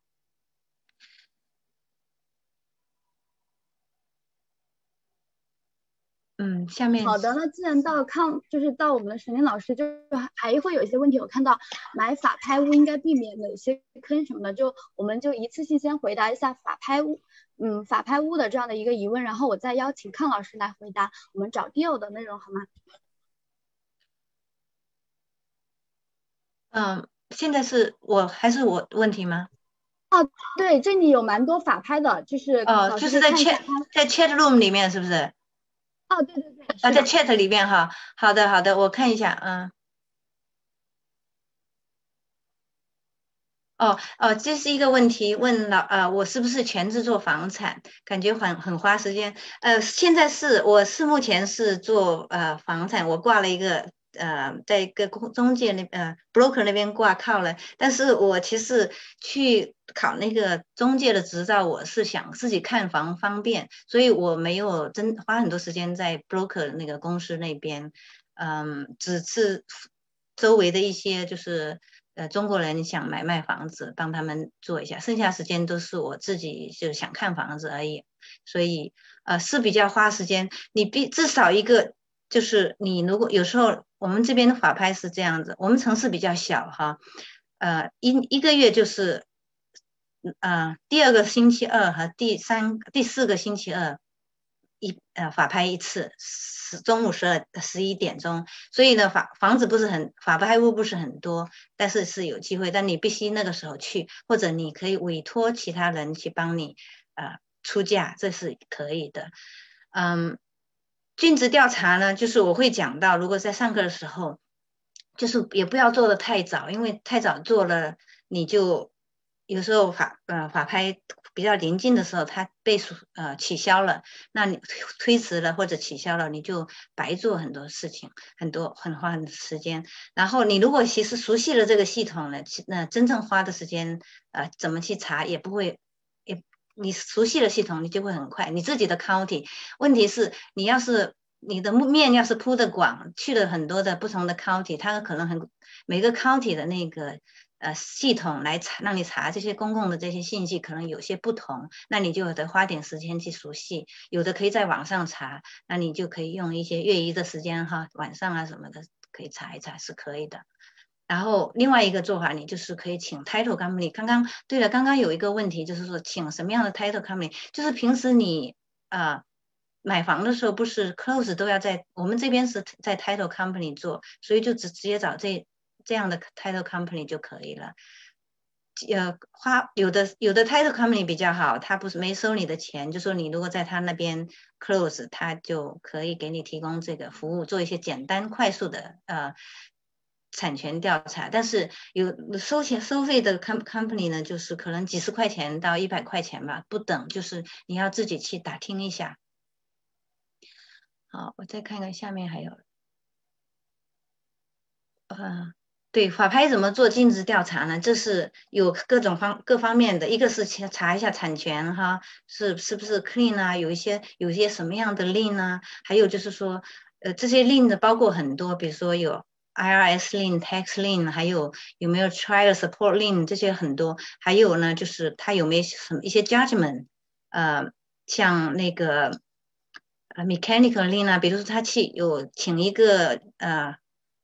嗯，下面好的，那既然到康，就是到我们的沈林老师，就还会有一些问题。我看到买法拍屋应该避免哪些坑什么的，就我们就一次性先回答一下法拍屋，嗯，法拍屋的这样的一个疑问，然后我再邀请康老师来回答我们找 deal 的内容，好吗？嗯，现在是我还是我问题吗？哦，对，这里有蛮多法拍的，就是哦，就是在 chat 在 chat room 里面，是不是？哦，对对对，啊，在 chat 里面哈。好的好的，我看一下，嗯。哦哦，这是一个问题，问了呃，我是不是全职做房产？感觉很很花时间。呃，现在是我是目前是做呃房产，我挂了一个呃，在一个中中介那呃 broker 那边挂靠了。但是我其实去考那个中介的执照，我是想自己看房方便，所以我没有真花很多时间在 broker 那个公司那边。嗯，只是周围的一些就是。呃，中国人想买卖房子，帮他们做一下，剩下时间都是我自己就想看房子而已，所以呃是比较花时间。你必至少一个就是你如果有时候我们这边的法拍是这样子，我们城市比较小哈，呃一一个月就是呃第二个星期二和第三第四个星期二一呃法拍一次。十中午十二十一点钟，所以呢，房房子不是很法拍屋不是很多，但是是有机会，但你必须那个时候去，或者你可以委托其他人去帮你呃出价，这是可以的。嗯，尽职调查呢，就是我会讲到，如果在上课的时候，就是也不要做的太早，因为太早做了，你就有时候法呃法拍。比较临近的时候，它被呃取消了，那你推迟了或者取消了，你就白做很多事情，很多很花很多时间。然后你如果其实熟悉了这个系统呢，那真正花的时间呃怎么去查也不会，你熟悉了系统，你就会很快。你自己的 county，问题是你要是你的面要是铺的广，去了很多的不同的 county，它可能很每个 county 的那个。呃，系统来查，让你查这些公共的这些信息，可能有些不同，那你就得花点时间去熟悉。有的可以在网上查，那你就可以用一些业余的时间哈，晚上啊什么的可以查一查是可以的。然后另外一个做法，你就是可以请 title company。刚刚对了，刚刚有一个问题就是说，请什么样的 title company？就是平时你啊买房的时候，不是 close 都要在我们这边是在 title company 做，所以就直直接找这。这样的 title company 就可以了。呃，花有的有的 title company 比较好，他不是没收你的钱，就说你如果在他那边 close，他就可以给你提供这个服务，做一些简单快速的呃产权调查。但是有收钱收费的 com company 呢，就是可能几十块钱到一百块钱吧，不等，就是你要自己去打听一下。好，我再看看下面还有，啊。对法拍怎么做尽职调查呢？这是有各种方各方面的，一个是查查一下产权哈，是是不是 clean 啊？有一些有一些什么样的令呢？还有就是说，呃，这些令的包括很多，比如说有 IRS 令、tax 令，还有有没有 trial support 令这些很多。还有呢，就是他有没有什么一些 judgment，呃，像那个呃 mechanical 令啊，比如说他去有请一个呃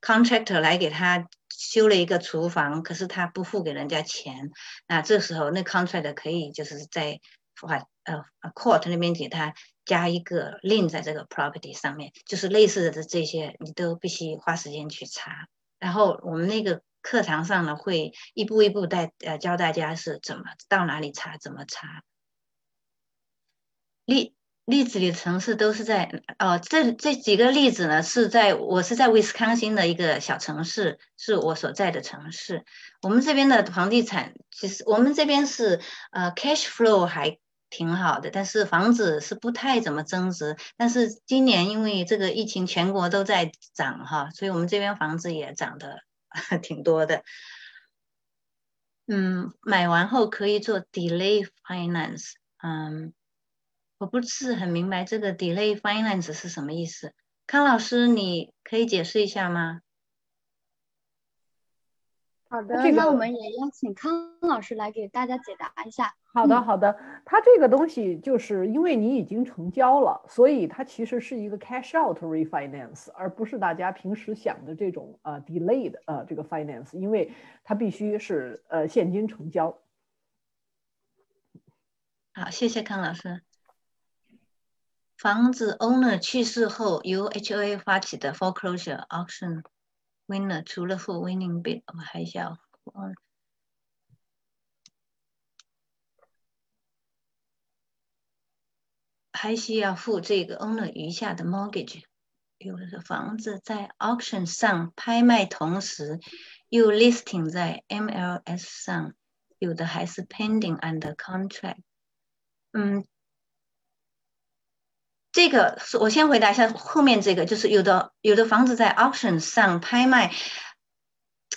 contractor 来给他。修了一个厨房，可是他不付给人家钱，那这时候那 contractor 可以就是在法呃 court 那边给他加一个 link 在这个 property 上面，就是类似的这些你都必须花时间去查。然后我们那个课堂上呢会一步一步带呃教大家是怎么到哪里查，怎么查。例例子里的城市都是在哦，这这几个例子呢是在我是在威斯康星的一个小城市，是我所在的城市。我们这边的房地产其实我们这边是呃 cash flow 还挺好的，但是房子是不太怎么增值。但是今年因为这个疫情，全国都在涨哈，所以我们这边房子也涨得 *laughs* 挺多的。嗯，买完后可以做 delay finance，嗯。我不是很明白这个 delay finance 是什么意思，康老师，你可以解释一下吗？好的，那我们也邀请康老师来给大家解答一下。好的，好的，它这个东西就是因为你已经成交了，所以它其实是一个 cash out refinance，而不是大家平时想的这种呃 delay 的呃这个 finance，因为它必须是呃现金成交。好，谢谢康老师。房子 owner 去世后，由 HOA 发起的 foreclosure auction winner 除了付 winning bid，还需要还需要付这个 owner 余下的 mortgage。有的房子在 auction 上拍卖同时又 listing 在 MLS 上，有的还是 pending under contract。嗯，这个是我先回答一下后面这个，就是有的有的房子在 auction 上拍卖，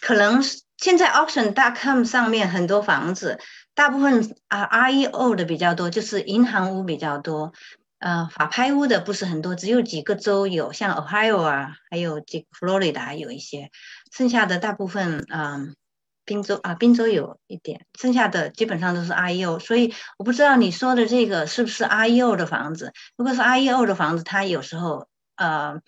可能现在 auction.com 上面很多房子，大部分啊 REO 的比较多，就是银行屋比较多。呃，法拍屋的不是很多，只有几个州有，像 Ohio 啊，还有这 Florida 有一些，剩下的大部分，嗯，滨州啊，滨州有一点，剩下的基本上都是 REO，所以我不知道你说的这个是不是 REO 的房子。如果是 REO 的房子，它有时候，呃，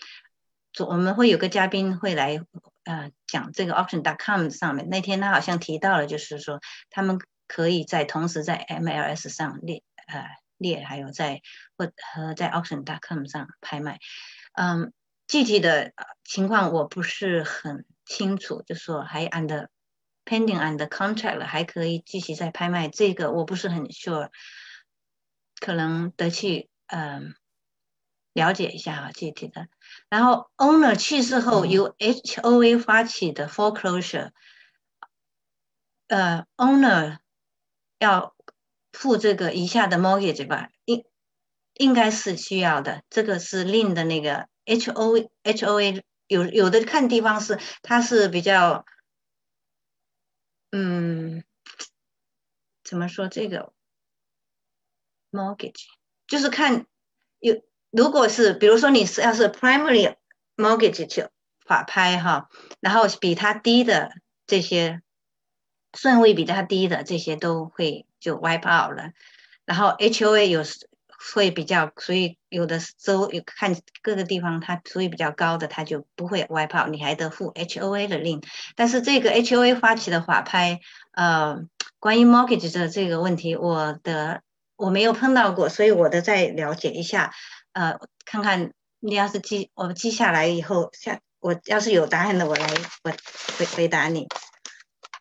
我们会有个嘉宾会来，呃，讲这个 Auction.com 上面，那天他好像提到了，就是说他们可以在同时在 MLS 上列，呃。列还有在或和在 auction.com 上拍卖，嗯，具体的情况我不是很清楚，就说还 under pending under contract 了，还可以继续再拍卖，这个我不是很 sure，可能得去嗯了解一下啊具体的。然后 owner 去世后由 HOA 发起的 foreclosure，呃 owner 要。付这个以下的 mortgage 吧，应应该是需要的。这个是另的那个 HOA HOA 有有的看地方是它是比较，嗯，怎么说这个 mortgage 就是看有如果是比如说你是要是 primary mortgage 就法拍哈，然后比它低的这些顺位比它低的这些都会。就 wipe out 了，然后 HOA 有会比较，所以有的州有看各个地方它所以比较高的，它就不会 wipe out，你还得付 HOA 的令。但是这个 HOA 发起的法拍，呃，关于 mortgage 的这个问题，我的我没有碰到过，所以我的再了解一下，呃，看看你要是记我记下来以后，下我要是有答案的，我来我回回答你。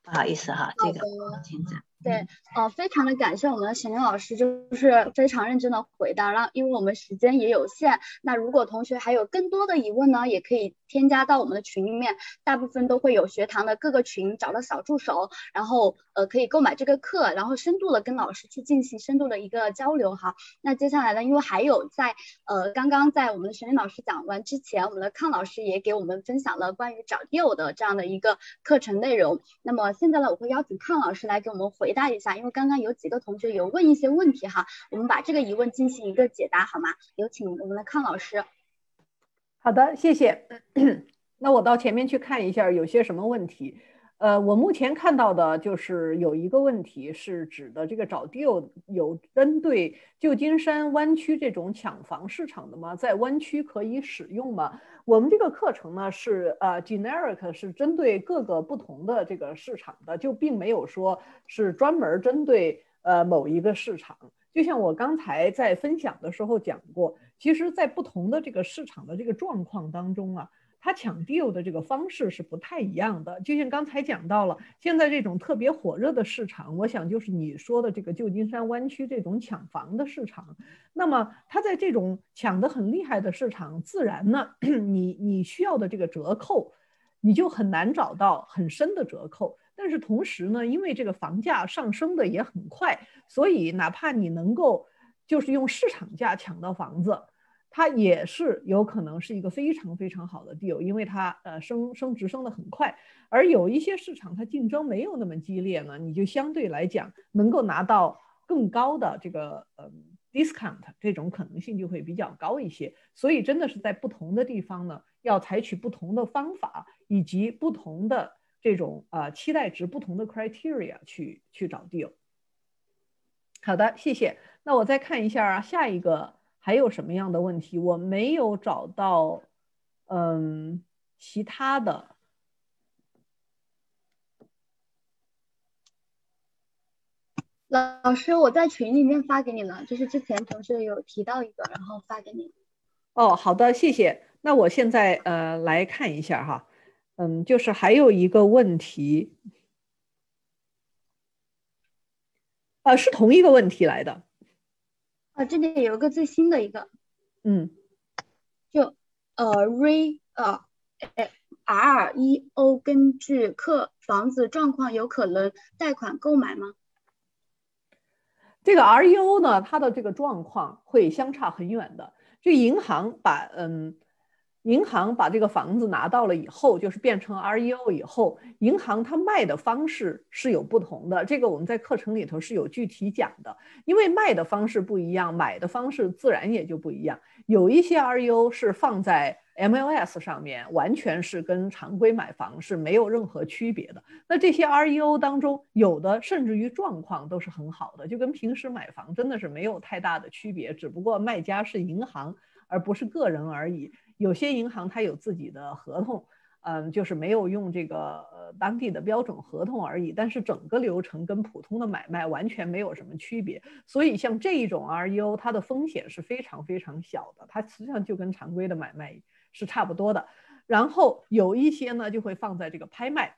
不好意思哈，这个请讲。对，呃，非常的感谢我们的沈凌老师，就是非常认真的回答。然后，因为我们时间也有限，那如果同学还有更多的疑问呢，也可以添加到我们的群里面，大部分都会有学堂的各个群找到小助手，然后呃可以购买这个课，然后深度的跟老师去进行深度的一个交流哈。那接下来呢，因为还有在呃刚刚在我们的沈林老师讲完之前，我们的康老师也给我们分享了关于找 deal 的这样的一个课程内容。那么现在呢，我会邀请康老师来给我们回。回答一下，因为刚刚有几个同学有问一些问题哈，我们把这个疑问进行一个解答好吗？有请我们的康老师。好的，谢谢。*clears throat* 那我到前面去看一下有些什么问题。呃，我目前看到的就是有一个问题是指的这个找 deal 有针对旧金山湾区这种抢房市场的吗？在湾区可以使用吗？我们这个课程呢是呃 generic 是针对各个不同的这个市场的，就并没有说是专门针对呃某一个市场。就像我刚才在分享的时候讲过，其实，在不同的这个市场的这个状况当中啊。他抢 deal 的这个方式是不太一样的，就像刚才讲到了，现在这种特别火热的市场，我想就是你说的这个旧金山湾区这种抢房的市场。那么它在这种抢得很厉害的市场，自然呢，*coughs* 你你需要的这个折扣，你就很难找到很深的折扣。但是同时呢，因为这个房价上升的也很快，所以哪怕你能够就是用市场价抢到房子。它也是有可能是一个非常非常好的 deal，因为它呃升升值升得很快，而有一些市场它竞争没有那么激烈呢，你就相对来讲能够拿到更高的这个呃 discount，这种可能性就会比较高一些。所以真的是在不同的地方呢，要采取不同的方法以及不同的这种呃期待值、不同的 criteria 去去找 deal。好的，谢谢。那我再看一下，下一个。还有什么样的问题？我没有找到，嗯，其他的。老老师，我在群里面发给你了，就是之前同事有提到一个，然后发给你。哦，好的，谢谢。那我现在呃来看一下哈，嗯，就是还有一个问题，呃，是同一个问题来的。啊，这里有一个最新的一个，嗯，就呃 re 呃 R E O 根据客房子状况有可能贷款购买吗？这个 R E O 呢，它的这个状况会相差很远的。这银行把嗯。银行把这个房子拿到了以后，就是变成 REO 以后，银行它卖的方式是有不同的。这个我们在课程里头是有具体讲的。因为卖的方式不一样，买的方式自然也就不一样。有一些 REO 是放在 MLS 上面，完全是跟常规买房是没有任何区别的。那这些 REO 当中，有的甚至于状况都是很好的，就跟平时买房真的是没有太大的区别，只不过卖家是银行而不是个人而已。有些银行它有自己的合同，嗯，就是没有用这个当地的标准合同而已。但是整个流程跟普通的买卖完全没有什么区别。所以像这一种 REO，它的风险是非常非常小的，它实际上就跟常规的买卖是差不多的。然后有一些呢就会放在这个拍卖，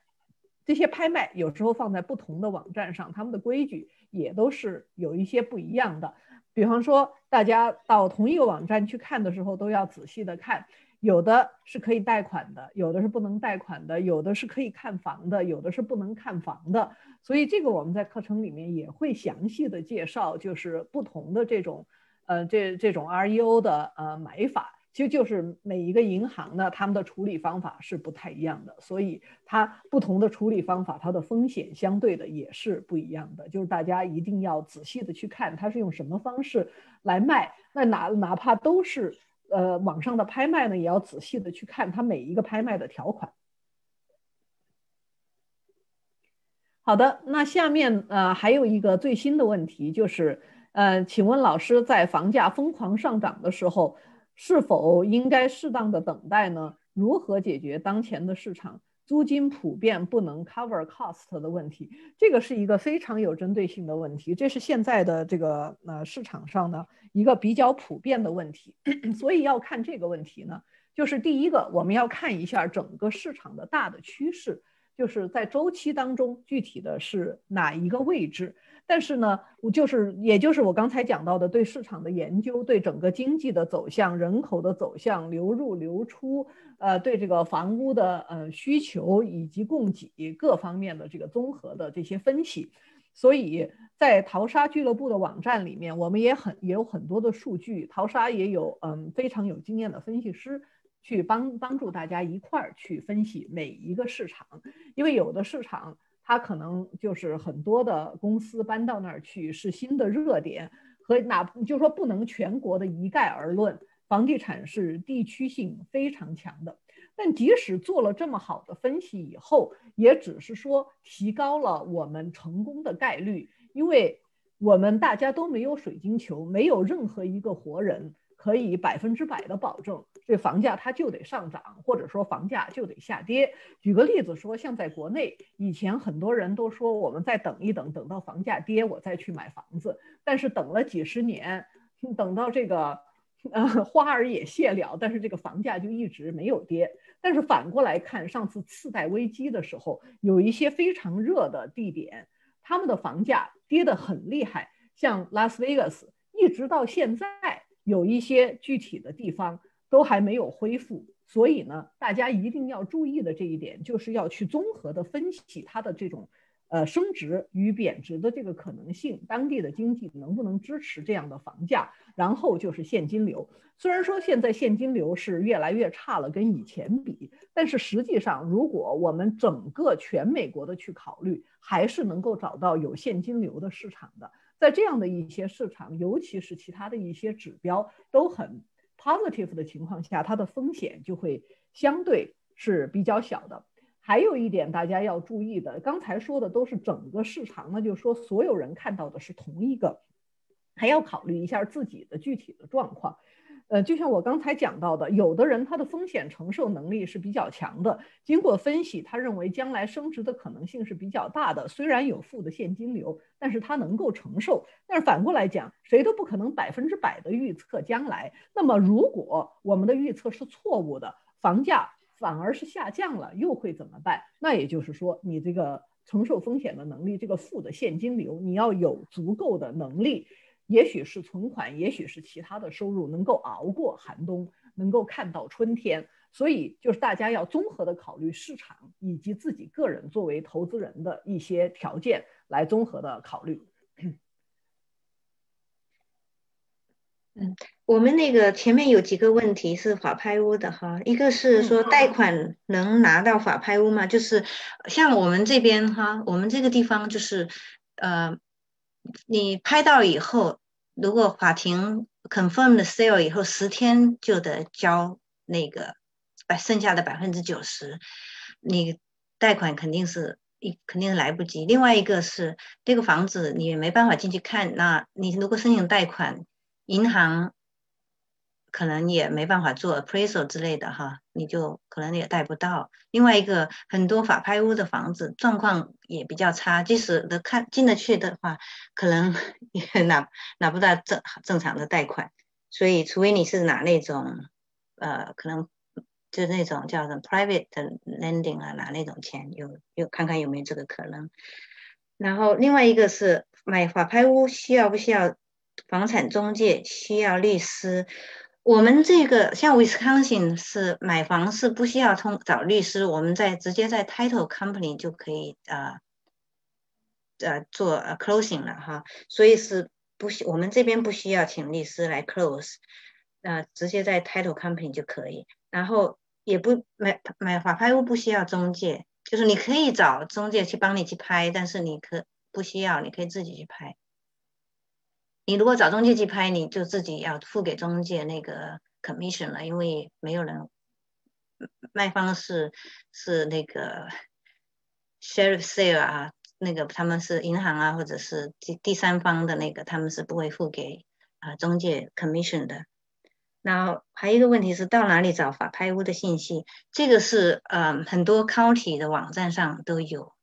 这些拍卖有时候放在不同的网站上，他们的规矩也都是有一些不一样的。比方说，大家到同一个网站去看的时候，都要仔细的看，有的是可以贷款的，有的是不能贷款的，有的是可以看房的，有的是不能看房的。所以这个我们在课程里面也会详细的介绍，就是不同的这种，呃，这这种 REO 的呃买法。其实就是每一个银行呢，他们的处理方法是不太一样的，所以它不同的处理方法，它的风险相对的也是不一样的。就是大家一定要仔细的去看，它是用什么方式来卖。那哪哪怕都是呃网上的拍卖呢，也要仔细的去看它每一个拍卖的条款。好的，那下面呃还有一个最新的问题就是，呃，请问老师在房价疯狂上涨的时候。是否应该适当的等待呢？如何解决当前的市场租金普遍不能 cover cost 的问题？这个是一个非常有针对性的问题，这是现在的这个呃市场上呢一个比较普遍的问题。所以要看这个问题呢，就是第一个我们要看一下整个市场的大的趋势，就是在周期当中具体的是哪一个位置。但是呢，我就是，也就是我刚才讲到的，对市场的研究，对整个经济的走向、人口的走向、流入流出，呃，对这个房屋的呃需求以及供给各方面的这个综合的这些分析，所以在淘沙俱乐部的网站里面，我们也很也有很多的数据，淘沙也有嗯非常有经验的分析师去帮帮助大家一块儿去分析每一个市场，因为有的市场。它可能就是很多的公司搬到那儿去是新的热点，和哪就说不能全国的一概而论，房地产是地区性非常强的。但即使做了这么好的分析以后，也只是说提高了我们成功的概率，因为我们大家都没有水晶球，没有任何一个活人。可以百分之百的保证，这房价它就得上涨，或者说房价就得下跌。举个例子说，像在国内，以前很多人都说我们再等一等，等到房价跌我再去买房子。但是等了几十年，等到这个呃花儿也谢了，但是这个房价就一直没有跌。但是反过来看，上次次贷危机的时候，有一些非常热的地点，他们的房价跌得很厉害，像拉斯维加斯，一直到现在。有一些具体的地方都还没有恢复，所以呢，大家一定要注意的这一点，就是要去综合的分析它的这种，呃，升值与贬值的这个可能性，当地的经济能不能支持这样的房价，然后就是现金流。虽然说现在现金流是越来越差了，跟以前比，但是实际上，如果我们整个全美国的去考虑，还是能够找到有现金流的市场的。在这样的一些市场，尤其是其他的一些指标都很 positive 的情况下，它的风险就会相对是比较小的。还有一点大家要注意的，刚才说的都是整个市场那，就是说所有人看到的是同一个，还要考虑一下自己的具体的状况。呃，就像我刚才讲到的，有的人他的风险承受能力是比较强的。经过分析，他认为将来升值的可能性是比较大的。虽然有负的现金流，但是他能够承受。但是反过来讲，谁都不可能百分之百的预测将来。那么，如果我们的预测是错误的，房价反而是下降了，又会怎么办？那也就是说，你这个承受风险的能力，这个负的现金流，你要有足够的能力。也许是存款，也许是其他的收入，能够熬过寒冬，能够看到春天。所以，就是大家要综合的考虑市场以及自己个人作为投资人的一些条件，来综合的考虑。嗯，我们那个前面有几个问题是法拍屋的哈，一个是说贷款能拿到法拍屋吗？就是像我们这边哈，我们这个地方就是呃，你拍到以后，如果法庭 confirm 的 sale 以后，十天就得交那个。百剩下的百分之九十，你贷款肯定是一肯定是来不及。另外一个是这个房子你没办法进去看，那你如果申请贷款，银行可能也没办法做 appraisal 之类的哈，你就可能也贷不到。另外一个很多法拍屋的房子状况也比较差，即使的看进得去的话，可能 *laughs* 也拿拿不到正正常的贷款。所以除非你是拿那种呃可能。就那种叫什么 private 的 lending 啊，拿那种钱，有有看看有没有这个可能。然后另外一个是买法拍屋需要不需要房产中介，需要律师。我们这个像 Wisconsin 是买房是不需要通找律师，我们在直接在 title company 就可以啊呃做 closing 了哈，所以是不需我们这边不需要请律师来 close，呃直接在 title company 就可以，然后。也不买买法拍屋不需要中介，就是你可以找中介去帮你去拍，但是你可不需要，你可以自己去拍。你如果找中介去拍，你就自己要付给中介那个 commission 了，因为没有人卖方是是那个 sheriff sale 啊，那个他们是银行啊，或者是第第三方的那个，他们是不会付给啊中介 commission 的。然后还有一个问题是到哪里找法拍屋的信息？这个是呃很多 county 的网站上都有，